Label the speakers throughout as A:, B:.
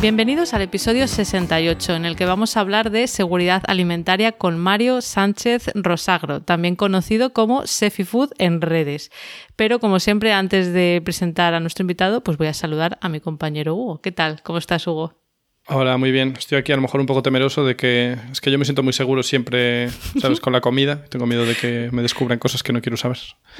A: Bienvenidos al episodio 68, en el que vamos a hablar de seguridad alimentaria con Mario Sánchez Rosagro, también conocido como Sefifood en redes. Pero como siempre, antes de presentar a nuestro invitado, pues voy a saludar a mi compañero Hugo. ¿Qué tal? ¿Cómo estás, Hugo?
B: Hola, muy bien. Estoy aquí a lo mejor un poco temeroso de que es que yo me siento muy seguro siempre, ¿sabes? Con la comida. Tengo miedo de que me descubran cosas que no quiero saber.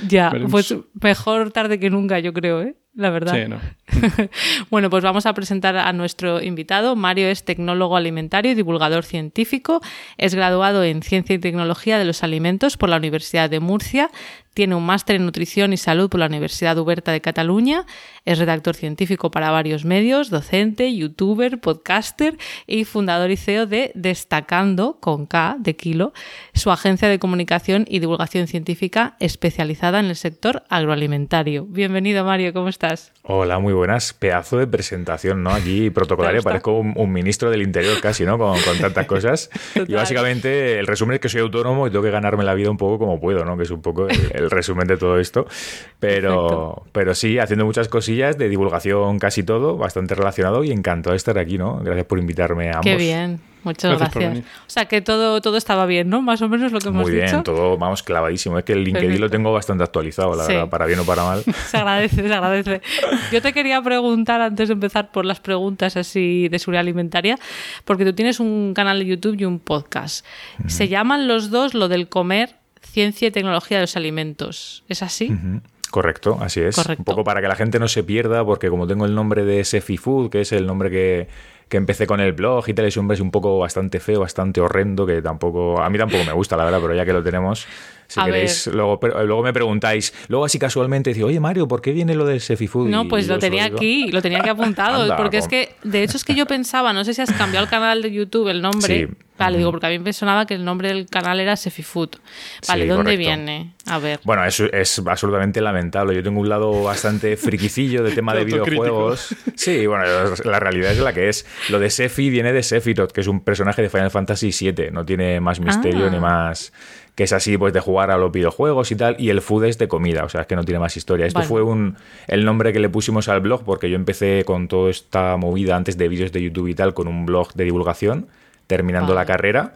A: Ya, pues mejor tarde que nunca, yo creo, ¿eh? La verdad.
B: Sí, no.
A: bueno, pues vamos a presentar a nuestro invitado. Mario es tecnólogo alimentario y divulgador científico. Es graduado en Ciencia y Tecnología de los Alimentos por la Universidad de Murcia. Tiene un máster en Nutrición y Salud por la Universidad Uberta de Cataluña. Es redactor científico para varios medios, docente, youtuber, podcaster y fundador y CEO de Destacando, con K, de Kilo, su agencia de comunicación y divulgación científica especializada en el sector agroalimentario. Bienvenido, Mario, ¿cómo estás?
C: Hola, muy buenas. Pedazo de presentación, ¿no? Allí protocolario, parezco un, ministro del interior casi, ¿no? Con, tantas cosas. Y básicamente el resumen es que soy autónomo y tengo que ganarme la vida un poco como puedo, ¿no? Que es un poco el resumen de todo esto. Pero, pero sí, haciendo muchas cosillas de divulgación casi todo, bastante relacionado y encantado de estar aquí, ¿no? Gracias por invitarme a ambos.
A: Qué bien. Muchas gracias. O sea, que todo, todo estaba bien, ¿no? Más o menos lo que hemos. Muy
C: bien, todo, vamos, clavadísimo. Es que el LinkedIn lo tengo bastante actualizado, la verdad, para bien o para mal.
A: se agradece, se agradece. Yo te quería preguntar, antes de empezar por las preguntas así de seguridad alimentaria, porque tú tienes un canal de YouTube y un podcast. Se llaman los dos lo del comer ciencia y tecnología de los alimentos. ¿Es así?
C: Correcto, así es. Un poco para que la gente no se pierda, porque como tengo el nombre de Sefi Food, que es el nombre que, que empecé con el blog y tal, es un nombre un poco bastante feo, bastante horrendo, que tampoco, a mí tampoco me gusta, la verdad, pero ya que lo tenemos, si queréis, luego, luego me preguntáis, luego así casualmente decís, oye Mario, ¿por qué viene lo del Sefifood?
A: No, pues lo tenía aquí, lo tenía aquí apuntado, porque es que, de hecho es que yo pensaba, no sé si has cambiado el canal de YouTube, el nombre. Sí. Vale, digo, porque a mí me sonaba que el nombre del canal era Sefifood. Vale, ¿dónde viene? A ver.
C: Bueno, es, es absolutamente lamentable. Yo tengo un lado bastante friquicillo de tema de videojuegos. Sí, bueno, la realidad es la que es. Lo de Sefi viene de Sephiroth, que es un personaje de Final Fantasy VII. No tiene más misterio ni ah. más que es así pues de jugar a los videojuegos y tal, y el food es de comida, o sea, es que no tiene más historia. Esto fue un, el nombre que le pusimos al blog porque yo empecé con toda esta movida antes de vídeos de YouTube y tal, con un blog de divulgación, terminando la carrera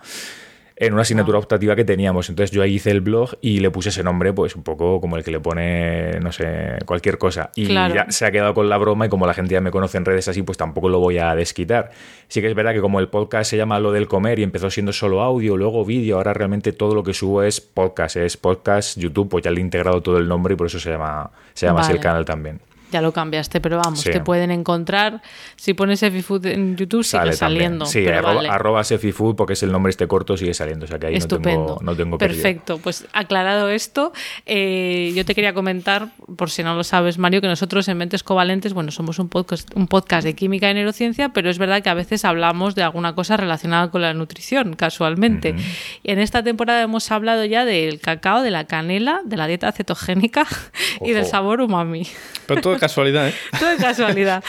C: en una asignatura optativa que teníamos. Entonces yo ahí hice el blog y le puse ese nombre, pues un poco como el que le pone, no sé, cualquier cosa. Y ya se ha quedado con la broma y como la gente ya me conoce en redes así, pues tampoco lo voy a desquitar. Sí que es verdad que como el podcast se llama Lo del Comer y empezó siendo solo audio, luego vídeo, ahora realmente todo lo que subo es podcast, es podcast, YouTube, pues ya le he integrado todo el nombre y por eso se llama, se llama así el canal también
A: ya lo cambiaste, pero vamos, te pueden encontrar. Si pones Sefifood en YouTube, sigue saliendo.
C: Sí, arroba, Sefifood, porque es el nombre este corto, sigue saliendo. O sea que ahí
A: Estupendo.
C: no tengo, no
A: Perfecto, pues aclarado esto, eh, yo te quería comentar, por si no lo sabes, Mario, que nosotros en Mentes Covalentes, bueno, somos un podcast, un podcast de química y neurociencia, pero es verdad que a veces hablamos de alguna cosa relacionada con la nutrición, casualmente. Y en esta temporada hemos hablado ya del cacao, de la canela, de la dieta cetogénica y del sabor umami.
B: Pero todo casualidad, ¿eh?
A: Todo es casualidad.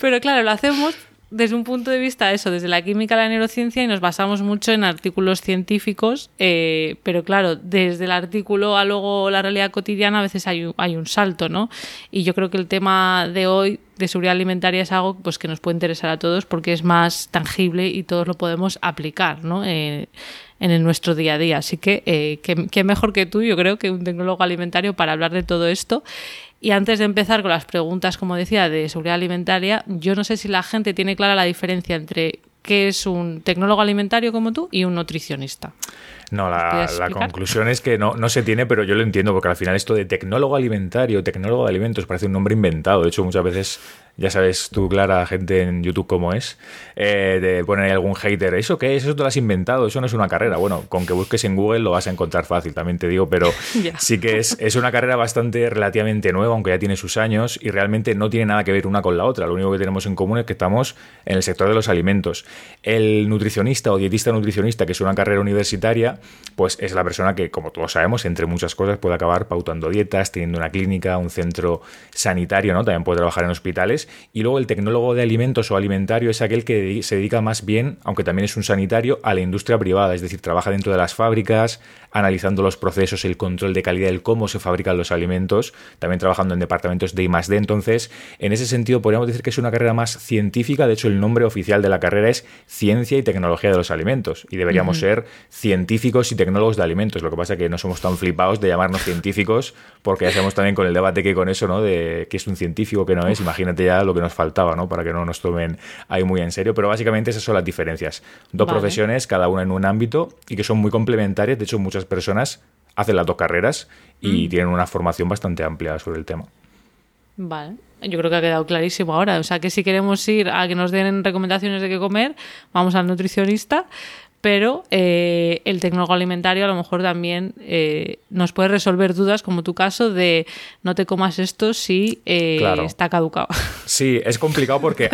A: Pero claro, lo hacemos desde un punto de vista eso, desde la química a la neurociencia y nos basamos mucho en artículos científicos, eh, pero claro, desde el artículo a luego la realidad cotidiana a veces hay, hay un salto, ¿no? Y yo creo que el tema de hoy de seguridad alimentaria es algo pues, que nos puede interesar a todos porque es más tangible y todos lo podemos aplicar, ¿no? Eh, en nuestro día a día. Así que, eh, ¿qué, mejor que tú, yo creo, que un tecnólogo alimentario para hablar de todo esto. Y antes de empezar con las preguntas, como decía, de seguridad alimentaria, yo no sé si la gente tiene clara la diferencia entre qué es un tecnólogo alimentario como tú y un nutricionista.
C: No, la, conclusión es que no, no se tiene, pero yo lo entiendo, porque al final esto de tecnólogo alimentario, tecnólogo de alimentos, parece un nombre inventado. De hecho, muchas veces ya sabes tú, Clara, gente en YouTube como es, eh, de poner ahí algún hater, ¿eso qué es? Eso te lo has inventado, eso no es una carrera. Bueno, con que busques en Google lo vas a encontrar fácil, también te digo, pero sí que es, es una carrera bastante relativamente nueva, aunque ya tiene sus años, y realmente no tiene nada que ver una con la otra. Lo único que tenemos en común es que estamos en el sector de los alimentos. El nutricionista o dietista nutricionista, que es una carrera universitaria, pues es la persona que, como todos sabemos, entre muchas cosas puede acabar pautando dietas, teniendo una clínica, un centro sanitario, ¿no? También puede trabajar en hospitales y luego el tecnólogo de alimentos o alimentario es aquel que se dedica más bien, aunque también es un sanitario, a la industria privada, es decir, trabaja dentro de las fábricas, analizando los procesos, el control de calidad, el cómo se fabrican los alimentos, también trabajando en departamentos de I+D. Entonces, en ese sentido, podríamos decir que es una carrera más científica. De hecho, el nombre oficial de la carrera es Ciencia y Tecnología de los Alimentos. Y deberíamos ser científicos y tecnólogos de alimentos. Lo que pasa es que no somos tan flipados de llamarnos científicos, porque ya sabemos también con el debate que con eso, ¿no? De qué es un científico, qué no es. Imagínate ya lo que nos faltaba, ¿no? Para que no nos tomen ahí muy en serio. Pero básicamente esas son las diferencias. Dos profesiones, cada una en un ámbito, y que son muy complementarias. De hecho, muchas personas hacen las dos carreras y mm. tienen una formación bastante amplia sobre el tema.
A: Vale. Yo creo que ha quedado clarísimo ahora. O sea, que si queremos ir a que nos den recomendaciones de qué comer, vamos al nutricionista pero eh, el tecnólogo alimentario a lo mejor también eh, nos puede resolver dudas, como tu caso, de no te comas esto si eh, está caducado.
C: Sí, es complicado porque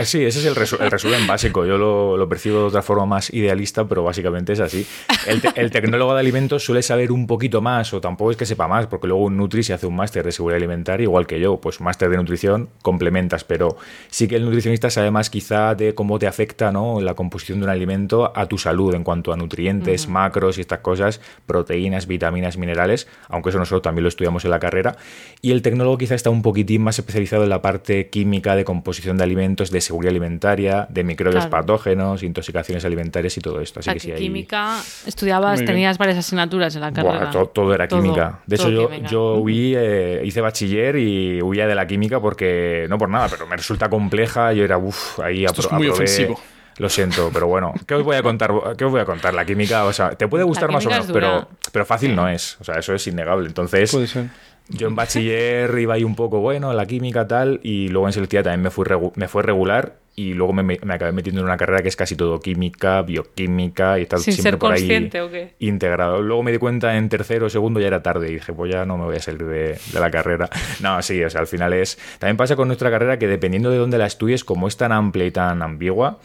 C: sí, ese es el, resumen básico. Yo lo, percibo de otra forma más idealista, pero básicamente es así. El, tecnólogo de alimentos suele saber un poquito más, o tampoco es que sepa más, porque luego un Nutri se hace un máster de seguridad alimentaria, igual que yo, pues máster de nutrición complementas, pero sí que el nutricionista sabe más quizá de cómo te afecta ¿no? la composición de un alimento a tus salud en cuanto a nutrientes, macros y estas cosas, proteínas, vitaminas, minerales, aunque eso nosotros también lo estudiamos en la carrera. Y el tecnólogo quizá está un poquitín más especializado en la parte química de composición de alimentos, de seguridad alimentaria, de microbios patógenos, intoxicaciones alimentarias y todo esto. Así que,
A: si química estudiabas, tenías varias asignaturas en la carrera.
C: todo, era química. De hecho, yo, yo huí, eh, hice bachiller y huía de la química porque, no por nada, pero me resulta compleja. Yo era, uff, ahí
B: Esto es muy ofensivo.
C: Lo siento, pero bueno, ¿qué os voy a contar? ¿Qué os voy a contar? La química, o sea, te puede gustar más o menos, pero, pero fácil no es. O sea, eso es innegable. Entonces, yo en bachiller iba ahí un poco, bueno, la química tal, y luego en selectividad también me, fui me fue regular y luego me, me, acabé metiendo en una carrera que es casi todo química, bioquímica y tal.
A: Sin siempre ser por consciente o qué.
C: Integrado. Luego me di cuenta en tercero o segundo ya era tarde y dije, pues ya no me voy a salir de, de, la carrera. No, sí, o sea, al final es... También pasa con nuestra carrera que dependiendo de dónde la estudies, como es tan amplia y tan ambigua,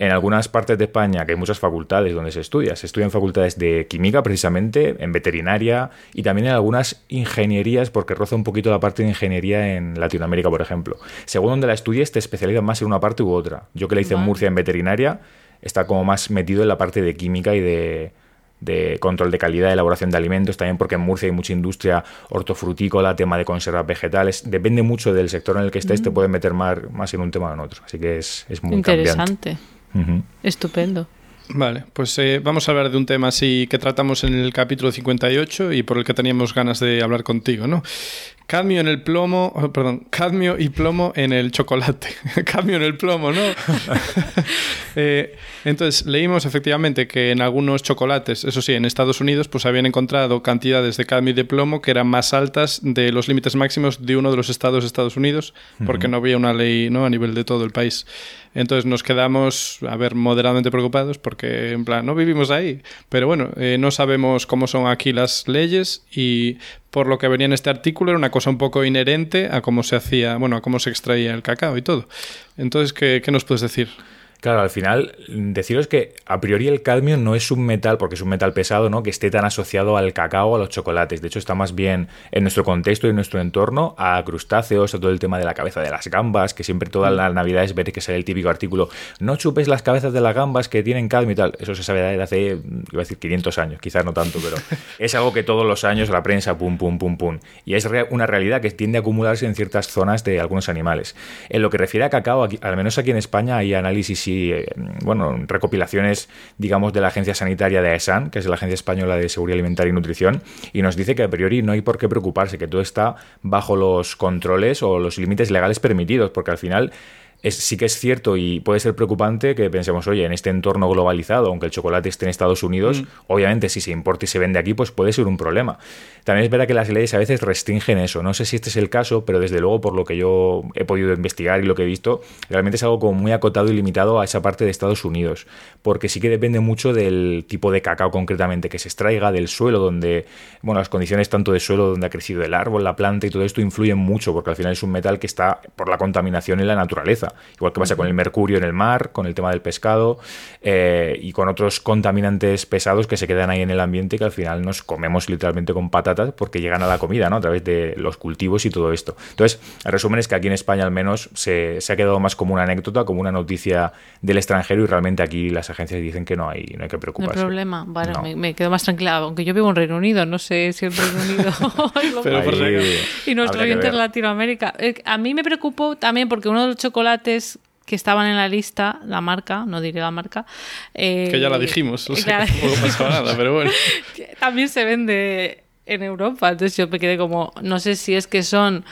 C: en algunas partes de España, que hay muchas facultades donde se estudia, se estudian facultades de química precisamente, en veterinaria y también en algunas ingenierías, porque roza un poquito la parte de ingeniería en Latinoamérica, por ejemplo. Según donde la estudies, te especializas más en una parte u otra. Yo que la hice en Murcia en veterinaria, está como más metido en la parte de química y de, control de calidad, elaboración de alimentos, también porque en Murcia hay mucha industria hortofrutícola, tema de conservas vegetales. Depende mucho del sector en el que estés, te mm. puedes meter más, más, en un tema o en otro. Así que es, es muy
A: interesante. Estupendo.
B: Vale, pues eh, vamos a hablar de un tema así que tratamos en el capítulo 58 y por el que teníamos ganas de hablar contigo, ¿no? Cadmio en el plomo, oh, perdón, cadmio y plomo en el chocolate. cadmio en el plomo, ¿no? Eh, entonces, leímos efectivamente que en algunos chocolates, eso sí, en Estados Unidos, pues habían encontrado cantidades de cadmio y de plomo que eran más altas de los límites máximos de uno de los estados de Estados Unidos, porque no había una ley ¿no? a nivel de todo el país. Entonces nos quedamos, a ver, moderadamente preocupados porque, en plan, no vivimos ahí. Pero bueno, eh, no sabemos cómo son aquí las leyes y por lo que venía en este artículo era una cosa un poco inherente a cómo se hacía, bueno, a cómo se extraía el cacao y todo. Entonces, ¿qué, qué nos puedes decir?
C: Claro, al final, deciros que a priori el cadmio no es un metal, porque es un metal pesado, ¿no? Que esté tan asociado al cacao a los chocolates. De hecho, está más bien en nuestro contexto y en nuestro entorno a crustáceos, a todo el tema de la cabeza de las gambas, que siempre todas las navidades veréis que sale el típico artículo, no chupes las cabezas de las gambas que tienen cadmio y tal. Eso se sabe desde hace, iba a decir 500 años, quizás no tanto, pero es algo que todos los años la prensa, pum, pum, pum, pum. Y es una realidad que tiende a acumularse en ciertas zonas de algunos animales. En lo que refiere a cacao, al menos aquí en España hay análisis eh, bueno, recopilaciones, digamos, de la Agencia Sanitaria de AESAN, que es la Agencia Española de Seguridad Alimentaria y Nutrición, y nos dice que a priori no hay por qué preocuparse, que todo está bajo los controles o los límites legales permitidos, porque al final sí que es cierto y puede ser preocupante que pensemos, oye, en este entorno globalizado, aunque el chocolate esté en Estados Unidos, mm. obviamente si se importa y se vende aquí, pues puede ser un problema. También es verdad que las leyes a veces restringen eso. No sé si este es el caso, pero desde luego, por lo que yo he podido investigar y lo que he visto, realmente es algo como muy acotado y limitado a esa parte de Estados Unidos. Porque sí que depende mucho del tipo de cacao concretamente que se extraiga, del suelo donde, bueno, las condiciones tanto de suelo donde ha crecido el árbol, la planta y todo esto influyen mucho, porque al final es un metal que está por la contaminación en la naturaleza. Igual que pasa con el mercurio en el mar, con el tema del pescado eh, y con otros contaminantes pesados que se quedan ahí en el ambiente que al final nos comemos literalmente con patatas porque llegan a la comida, ¿no? A través de los cultivos y todo esto. Entonces, el resumen es que aquí en España al menos se, ha quedado más como una anécdota, como una noticia del extranjero y realmente aquí las agencias dicen que no hay, no hay que preocuparse.
A: No hay problema, vale, me, quedo más tranquila, aunque yo vivo en Reino Unido, no sé si el Reino Unido y nuestro oyente en Latinoamérica. Eh, a mí me preocupó también porque uno de los chocolates que estaban en la lista, la marca, no diré la marca.
B: Eh, que ya la dijimos, o sea, no nada, pero bueno.
A: También se vende en Europa, entonces yo me quedé como, no sé si es que son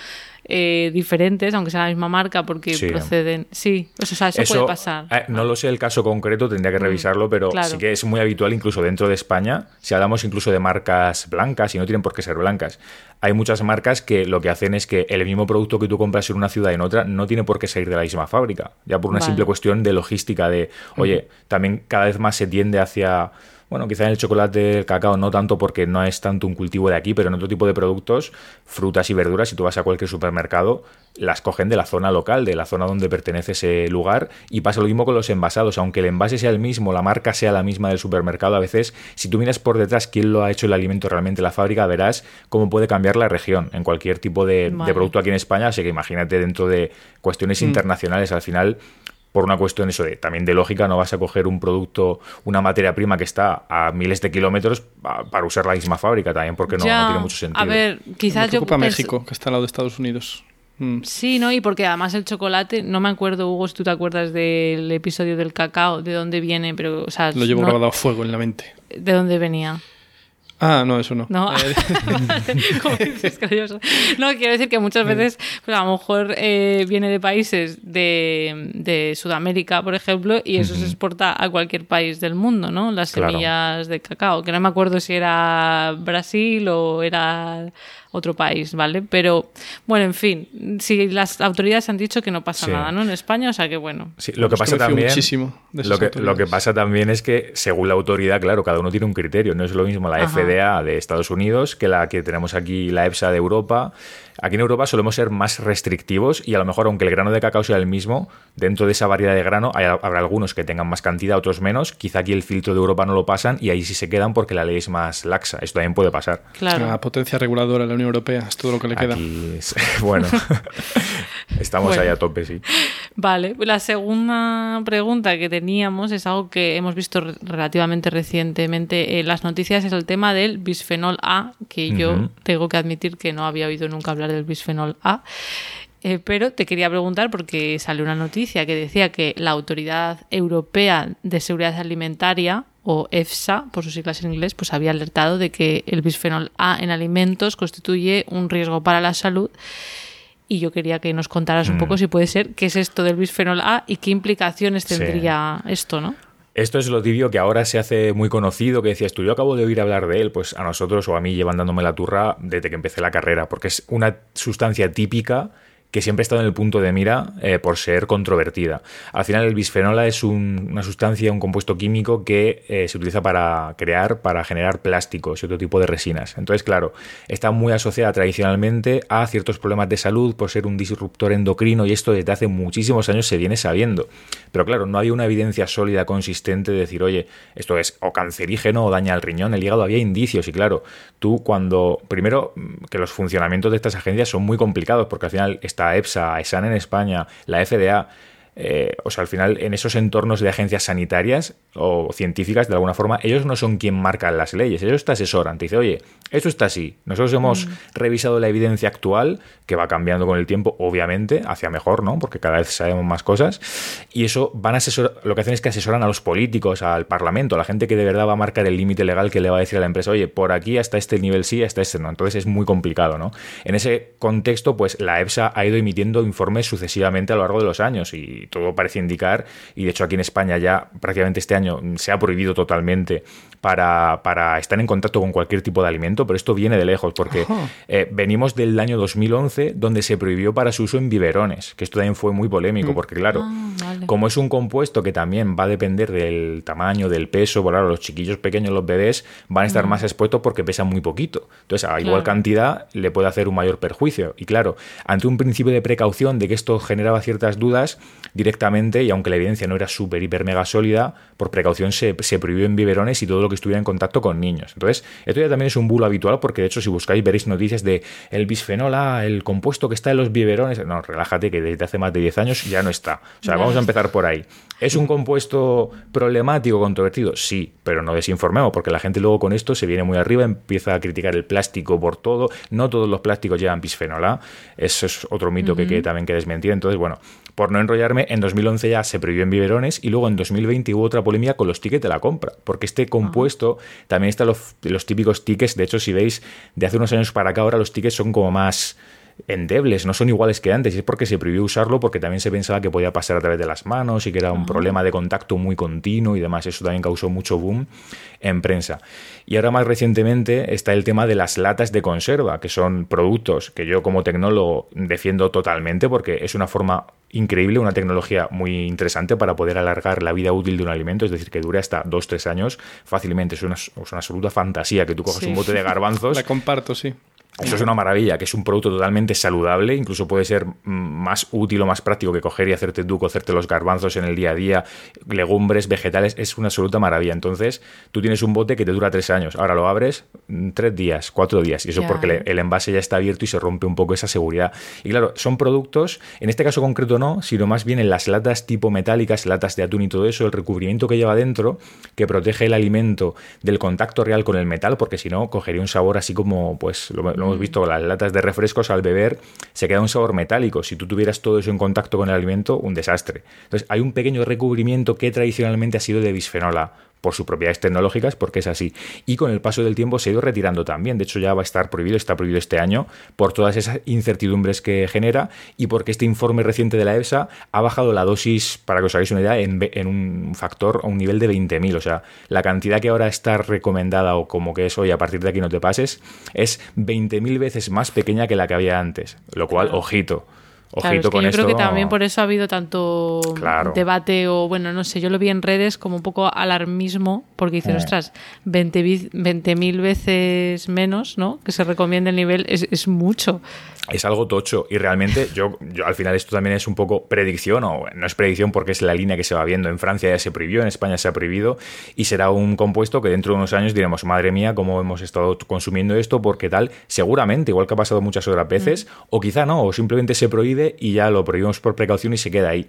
A: eh, diferentes, aunque sea la misma marca, porque proceden. Sí, o sea, eso, puede pasar.
C: Eh, no lo sé el caso concreto, tendría que mm, revisarlo, pero sí que es muy habitual, incluso dentro de España, si hablamos incluso de marcas blancas, y no tienen por qué ser blancas, hay muchas marcas que lo que hacen es que el mismo producto que tú compras en una ciudad y en otra no tiene por qué salir de la misma fábrica, ya por una simple cuestión de logística, de, oye, también cada vez más se tiende hacia bueno, quizá en el chocolate, el cacao no tanto porque no es tanto un cultivo de aquí, pero en otro tipo de productos, frutas y verduras, si tú vas a cualquier supermercado, las cogen de la zona local, de la zona donde pertenece ese lugar, y pasa lo mismo con los envasados, aunque el envase sea el mismo, la marca sea la misma del supermercado, a veces, si tú miras por detrás quién lo ha hecho el alimento realmente la fábrica, verás cómo puede cambiar la región en cualquier tipo de, producto aquí en España, así que imagínate dentro de cuestiones mm. internacionales, al final por una cuestión eso de también de lógica, no vas a coger un producto, una materia prima que está a miles de kilómetros para usar la misma fábrica también, porque no, tiene mucho sentido.
A: A ver, quizás
B: me preocupa México, que está al lado de Estados Unidos.
A: Mm. Sí, ¿no? Y porque además el chocolate, no me acuerdo, Hugo, si tú te acuerdas del episodio del cacao, de dónde viene, pero, o sea...
B: Lo llevo grabado a fuego en la mente.
A: ¿De dónde venía?
B: Ah, no, eso no.
A: No, eh, No, quiero decir que muchas veces, pues a lo mejor eh, viene de países de, Sudamérica, por ejemplo, y eso se exporta a cualquier país del mundo, ¿no? Las semillas de cacao, que no me acuerdo si era Brasil o era otro país, ¿vale? Pero bueno, en fin, si las autoridades han dicho que no pasa nada, ¿no? En España, o sea que bueno.
C: Sí, lo que pasa también. lo, que, lo que pasa también es que, según la autoridad, claro, cada uno tiene un criterio. No es lo mismo la FDA de Estados Unidos que la que tenemos aquí, la EFSA de Europa. Aquí en Europa solemos ser más restrictivos y a lo mejor, aunque el grano de cacao sea el mismo, dentro de esa variedad de grano habrá algunos que tengan más cantidad, otros menos. Quizá aquí el filtro de Europa no lo pasan y ahí sí se quedan porque la ley es más laxa. Esto también puede pasar.
B: Claro. La potencia reguladora de la Unión Europea es todo lo que le queda.
C: bueno, estamos ahí a tope, sí.
A: Vale, la segunda pregunta que teníamos es algo que hemos visto relativamente recientemente en las noticias, es el tema del bisfenol A, que yo tengo que admitir que no había oído nunca hablar del bisfenol A. Eh, pero te quería preguntar porque salió una noticia que decía que la Autoridad Europea de Seguridad Alimentaria, o EFSA, por sus siglas en inglés, pues había alertado de que el bisfenol A en alimentos constituye un riesgo para la salud. Y yo quería que nos contaras un poco mm. si puede ser qué es esto del bisfenol A y qué implicaciones tendría esto, ¿no?
C: Esto es lo tibio que ahora se hace muy conocido, que decías tú, yo acabo de oír hablar de él, pues a nosotros o a mí llevan dándome la turra desde que empecé la carrera, porque es una sustancia típica que siempre ha estado en el punto de mira eh, por ser controvertida. Al final el bisfenola es una sustancia, un compuesto químico que eh, se utiliza para crear, para generar plásticos y otro tipo de resinas. Entonces, claro, está muy asociada tradicionalmente a ciertos problemas de salud por ser un disruptor endocrino y esto desde hace muchísimos años se viene sabiendo. Pero claro, no había una evidencia sólida, consistente de decir, oye, esto es o cancerígeno o daña al riñón, el hígado. Había indicios y claro, tú cuando, primero, que los funcionamientos de estas agencias son muy complicados porque al final está EPSA, ESAN en España, la FDA, eh, o sea, al final en esos entornos de agencias sanitarias o científicas, de alguna forma, ellos no son quien marcan las leyes, ellos te asesoran, te dicen, oye, esto está así, nosotros hemos mm. revisado la evidencia actual, que va cambiando con el tiempo, obviamente, hacia mejor, ¿no? Porque cada vez sabemos más cosas, y eso van a asesorar, lo que hacen es que asesoran a los políticos, al parlamento, a la gente que de verdad va a marcar el límite legal que le va a decir a la empresa, oye, por aquí hasta este nivel sí, hasta este no. Entonces es muy complicado, ¿no? En ese contexto, pues la EFSA ha ido emitiendo informes sucesivamente a lo largo de los años y todo parece indicar, y de hecho aquí en España ya prácticamente este año se ha prohibido totalmente para, para estar en contacto con cualquier tipo de alimento, pero esto viene de lejos, porque eh, venimos del año 2011 donde se prohibió para su uso en biberones, que esto también fue muy polémico, mm. porque claro, ah, como es un compuesto que también va a depender del tamaño, del peso, bueno, los chiquillos pequeños, los bebés, van a estar mm. más expuestos porque pesan muy poquito. Entonces, a igual cantidad le puede hacer un mayor perjuicio. Y claro, ante un principio de precaución de que esto generaba ciertas dudas, directamente, y aunque la evidencia no era súper, hiper, mega sólida, por precaución se, se prohibió en biberones y todo lo que estuviera en contacto con niños. Entonces, esto ya también es un bulo habitual porque de hecho si buscáis veréis noticias de el bisfenol A, el compuesto que está en los biberones. No, relájate que desde hace más de 10 años ya no está. O sea, vamos a empezar por ahí. ¿Es un compuesto problemático, controvertido? Sí, pero no desinformemos, porque la gente luego con esto se viene muy arriba, empieza a criticar el plástico por todo. No todos los plásticos llevan bisfenol A. Eso es otro mito que, que, también que desmentir. Entonces, bueno, por no enrollarme, en 2011 ya se prohibió en biberones y luego en 2020 hubo otra polémica con los tickets de la compra, porque este compuesto también está los, los típicos tickets, de hecho si veis de hace unos años para acá ahora los tickets son como más endebles, no son iguales que antes, y es porque se prohibió usarlo porque también se pensaba que podía pasar a través de las manos y que era un problema de contacto muy continuo y demás, eso también causó mucho boom en prensa. Y ahora más recientemente está el tema de las latas de conserva, que son productos que yo como tecnólogo defiendo totalmente porque es una forma increíble, una tecnología muy interesante para poder alargar la vida útil de un alimento, es decir, que dure hasta 2-3 años fácilmente. Es una, absoluta fantasía que tú coges un bote de garbanzos.
B: La comparto, sí.
C: Eso es una maravilla, que es un producto totalmente saludable, incluso puede ser más útil o más práctico que coger y hacerte duco, hacerte los garbanzos en el día a día, legumbres, vegetales, es una absoluta maravilla. Entonces, tú tienes un bote que te dura tres años, ahora lo abres mm, tres días, cuatro días, y eso porque el envase ya está abierto y se rompe un poco esa seguridad. Y claro, son productos, en este caso concreto no, sino más bien en las latas tipo metálicas, latas de atún y todo eso, el recubrimiento que lleva dentro, que protege el alimento del contacto real con el metal, porque si no, cogería un sabor así como, pues, lo hemos visto las latas de refrescos al beber, se queda un sabor metálico. Si tú tuvieras todo eso en contacto con el alimento, un desastre. Entonces, hay un pequeño recubrimiento que tradicionalmente ha sido de bisfenola por sus propiedades tecnológicas, porque es así. Y con el paso del tiempo se ha ido retirando también. De hecho, ya va a estar prohibido, está prohibido este año, por todas esas incertidumbres que genera y porque este informe reciente de la EFSA ha bajado la dosis, para que os hagáis una idea, en, un factor, a un nivel de 20.000. O sea, la cantidad que ahora está recomendada o como que es hoy, a partir de aquí no te pases, es 20.000 veces más pequeña que la que había antes. Lo cual, ojito. Ojito con
A: yo
C: creo
A: que también por eso ha habido tanto debate o, bueno, no sé, yo lo vi en redes como un poco alarmismo, porque dicen, eh. ostras, 20.000 20 veces menos, ¿no? Que se recomienda el nivel, es, es mucho
C: es algo tocho y realmente yo, yo, al final esto también es un poco predicción o no es predicción porque es la línea que se va viendo en Francia ya se prohibió en España se ha prohibido y será un compuesto que dentro de unos años diremos madre mía cómo hemos estado consumiendo esto porque tal seguramente igual que ha pasado muchas otras veces mm. o quizá no o simplemente se prohíbe y ya lo prohibimos por precaución y se queda ahí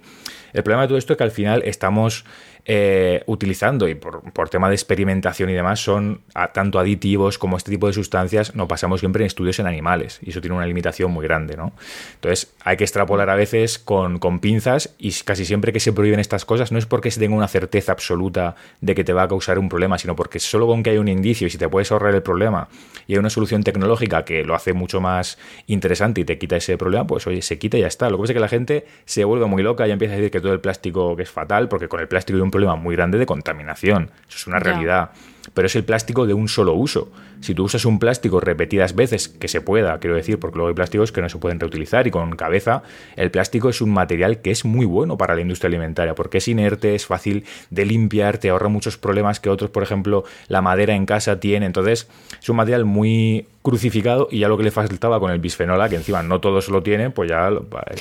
C: el problema de todo esto es que al final estamos eh, utilizando y por, tema de experimentación y demás son tanto aditivos como este tipo de sustancias no pasamos siempre en estudios en animales y eso tiene una limitación muy grande ¿no? entonces hay que extrapolar a veces con, con pinzas y casi siempre que se prohíben estas cosas no es porque se tenga una certeza absoluta de que te va a causar un problema sino porque solo con que hay un indicio y si te puedes ahorrar el problema y hay una solución tecnológica que lo hace mucho más interesante y te quita ese problema pues oye se quita y ya está lo que pasa es que la gente se vuelve muy loca y empieza a decir que todo el plástico que es fatal porque con el plástico hay un problema muy grande de contaminación. Eso es una realidad pero es el plástico de un solo uso. Si tú usas un plástico repetidas veces, que se pueda, quiero decir, porque luego hay plásticos que no se pueden reutilizar y con cabeza, el plástico es un material que es muy bueno para la industria alimentaria, porque es inerte, es fácil de limpiar, te ahorra muchos problemas que otros, por ejemplo, la madera en casa tiene. Entonces, es un material muy crucificado y ya lo que le faltaba con el bisfenola, que encima no todos lo tienen, pues ya